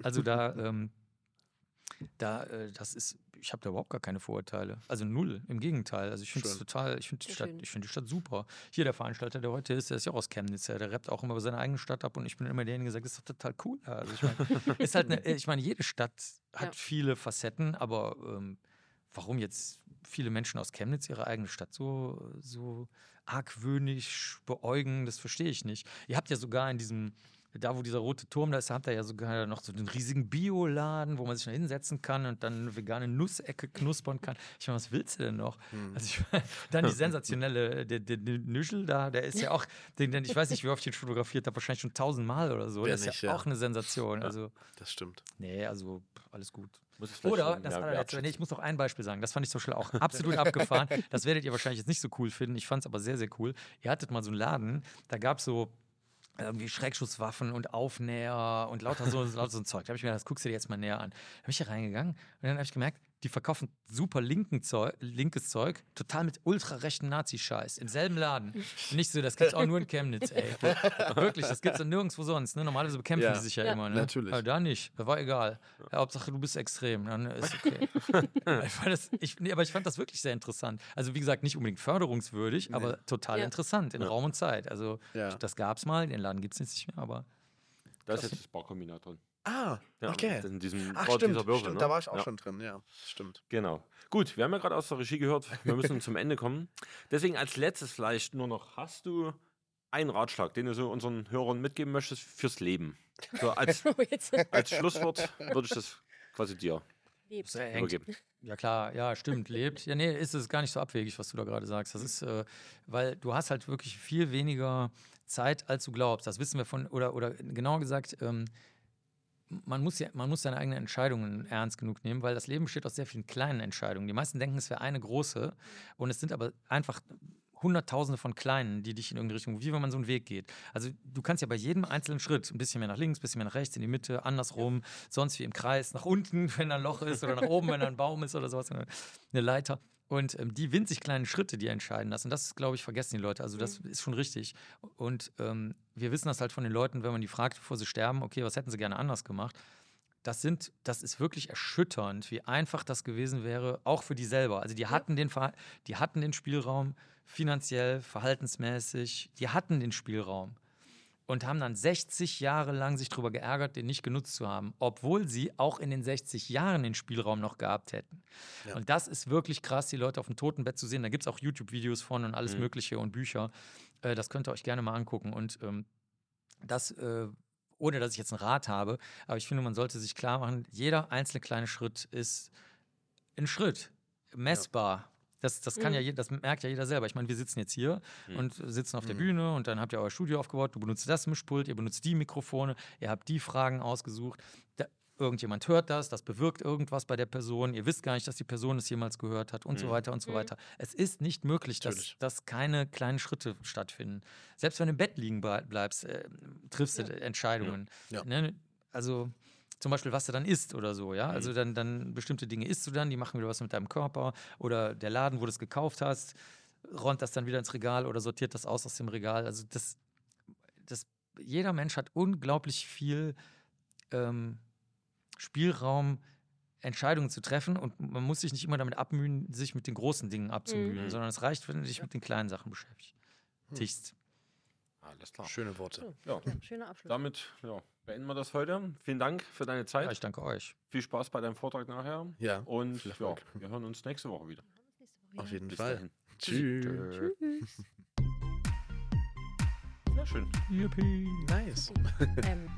Also da, ähm, da, äh, das ist, ich habe da überhaupt gar keine Vorurteile. Also null, im Gegenteil. Also ich finde es total, ich finde die, Stadt- ich find die Stadt super. Hier der Veranstalter, der heute ist, der ist ja auch aus Chemnitz, der, der rappt auch immer über seine eigene Stadt ab und ich bin immer derjenige, der sagt, das ist doch total cool. Also ich meine, ist halt eine, ich meine, jede Stadt hat Ja. viele Facetten, aber ähm, warum jetzt viele Menschen aus Chemnitz ihre eigene Stadt so, so argwöhnisch beäugen, das verstehe ich nicht. Ihr habt ja sogar in diesem, da wo dieser rote Turm da ist, habt ihr ja sogar noch so einen riesigen Bioladen, wo man sich da hinsetzen kann und dann eine vegane Nussecke knuspern kann. Ich meine, was willst du denn noch? Hm. Also ich dann die sensationelle, der, der, der Nüschel da, der ist ja auch, den, den, ich weiß nicht, wie oft ich den fotografiert habe, wahrscheinlich schon tausendmal oder so. Das ist nicht, ja, ja. auch eine Sensation. Also, Das stimmt. nee, also alles gut. Oder, das ja, war der letzte, wertschätzen. nee, ich muss noch ein Beispiel sagen. Das fand ich zum Beispiel auch absolut abgefahren. Das werdet ihr wahrscheinlich jetzt nicht so cool finden. Ich fand es aber sehr, sehr cool. Ihr hattet mal so einen Laden, da gab es so irgendwie Schreckschusswaffen und Aufnäher und lauter so, lauter so ein Zeug. Da habe ich mir gedacht, das guckst du dir jetzt mal näher an. Da bin ich da reingegangen und dann habe ich gemerkt, die verkaufen super linken Zeug, linkes Zeug, total mit ultra rechten Nazi-Scheiß im selben Laden. Nicht so, das gibt's auch nur in Chemnitz, ey. Wirklich, das gibt's nirgendwo sonst. Ne? Normalerweise bekämpfen Ja, die sich ja, ja. immer. Ne? natürlich. Aber da nicht. Da war egal. Ja, Hauptsache, du bist extrem. Dann ist okay. ich fand das, ich, nee, aber ich fand das wirklich sehr interessant. Also, wie gesagt, nicht unbedingt förderungswürdig, aber total Ja. interessant in Raum und Zeit. Also, Ja. das gab's mal, den Laden gibt's jetzt nicht mehr, aber. Da ist jetzt das Barkombinat drin. Ah, Ja, okay. In diesem, Ach, stimmt, dieser Würfel, stimmt. ne? Da war ich auch ja. schon drin, ja. Stimmt. Genau. Gut, wir haben ja gerade aus der Regie gehört, wir müssen zum Ende kommen. Deswegen als letztes vielleicht nur noch, hast du einen Ratschlag, den du so unseren Hörern mitgeben möchtest fürs Leben? So als, Oh, als Schlusswort würde ich das quasi dir lebt. Übergeben. Ja klar, ja, stimmt, lebt. Ja, nee, ist es gar nicht so abwegig, was du da gerade sagst. Das ist, äh, weil du hast halt wirklich viel weniger Zeit, als du glaubst. Das wissen wir von, oder, oder genauer gesagt, ähm, man muss, ja, man muss seine eigenen Entscheidungen ernst genug nehmen, weil das Leben besteht aus sehr vielen kleinen Entscheidungen. Die meisten denken, es wäre eine große und es sind aber einfach Hunderttausende von kleinen, die dich in irgendeine Richtung, wie wenn man so einen Weg geht. Also du kannst ja bei jedem einzelnen Schritt ein bisschen mehr nach links, ein bisschen mehr nach rechts, in die Mitte, andersrum, sonst wie im Kreis, nach unten, wenn da ein Loch ist oder nach oben, wenn da ein Baum ist oder sowas, eine Leiter. Und ähm, die winzig kleinen Schritte, die entscheiden das. Und das, glaube ich, vergessen die Leute. Also das ist schon richtig. Und ähm, wir wissen das halt von den Leuten, wenn man die fragt, bevor sie sterben, okay, was hätten sie gerne anders gemacht? Das sind, das ist wirklich erschütternd, wie einfach das gewesen wäre, auch für die selber. Also die hatten den, Verha- die hatten den Spielraum finanziell, verhaltensmäßig, die hatten den Spielraum und haben dann 60 Jahre lang sich darüber geärgert, den nicht genutzt zu haben, obwohl sie auch in den 60 Jahren den Spielraum noch gehabt hätten. Ja. Und das ist wirklich krass, die Leute auf dem Totenbett zu sehen. Da gibt es auch YouTube-Videos von und alles Mhm. Mögliche und Bücher. Äh, das könnt ihr euch gerne mal angucken. Und ähm, das, äh, ohne dass ich jetzt einen Rat habe, aber ich finde, man sollte sich klar machen, jeder einzelne kleine Schritt ist ein Schritt, messbar. Das, das kann ja, je- das merkt ja jeder selber. Ich meine, wir sitzen jetzt hier Mhm. und sitzen auf der Mhm. Bühne und dann habt ihr euer Studio aufgebaut. Du benutzt das Mischpult, ihr benutzt die Mikrofone, ihr habt die Fragen ausgesucht. Da, irgendjemand hört das, das bewirkt irgendwas bei der Person. Ihr wisst gar nicht, dass die Person es jemals gehört hat und so Mhm. weiter und so Mhm. weiter. Es ist nicht möglich, dass, dass keine kleinen Schritte stattfinden. Selbst wenn du im Bett liegen ble- bleibst, äh, triffst du Ja. Entscheidungen. Ja. Ne? Also zum Beispiel, was du dann isst oder so, ja. Also dann, dann bestimmte Dinge isst du dann, die machen wieder was mit deinem Körper. Oder der Laden, wo du es gekauft hast, räumt das dann wieder ins Regal oder sortiert das aus aus dem Regal. Also das, das jeder Mensch hat unglaublich viel ähm, Spielraum, Entscheidungen zu treffen und man muss sich nicht immer damit abmühen, sich mit den großen Dingen abzumühen, Mhm. sondern es reicht, wenn du dich mit den kleinen Sachen beschäftigst. Alles klar. Schöne Worte. Ja, Ja, schöner Abschluss. damit ja, beenden wir das heute. Vielen Dank für deine Zeit. Ja, ich danke euch. Viel Spaß bei deinem Vortrag nachher. Ja, Und ja, wir hören uns nächste Woche wieder. auf jeden Bis Fall. dahin. Tschüss. Tschüss. Sehr schön. Yippie. Nice. Ähm,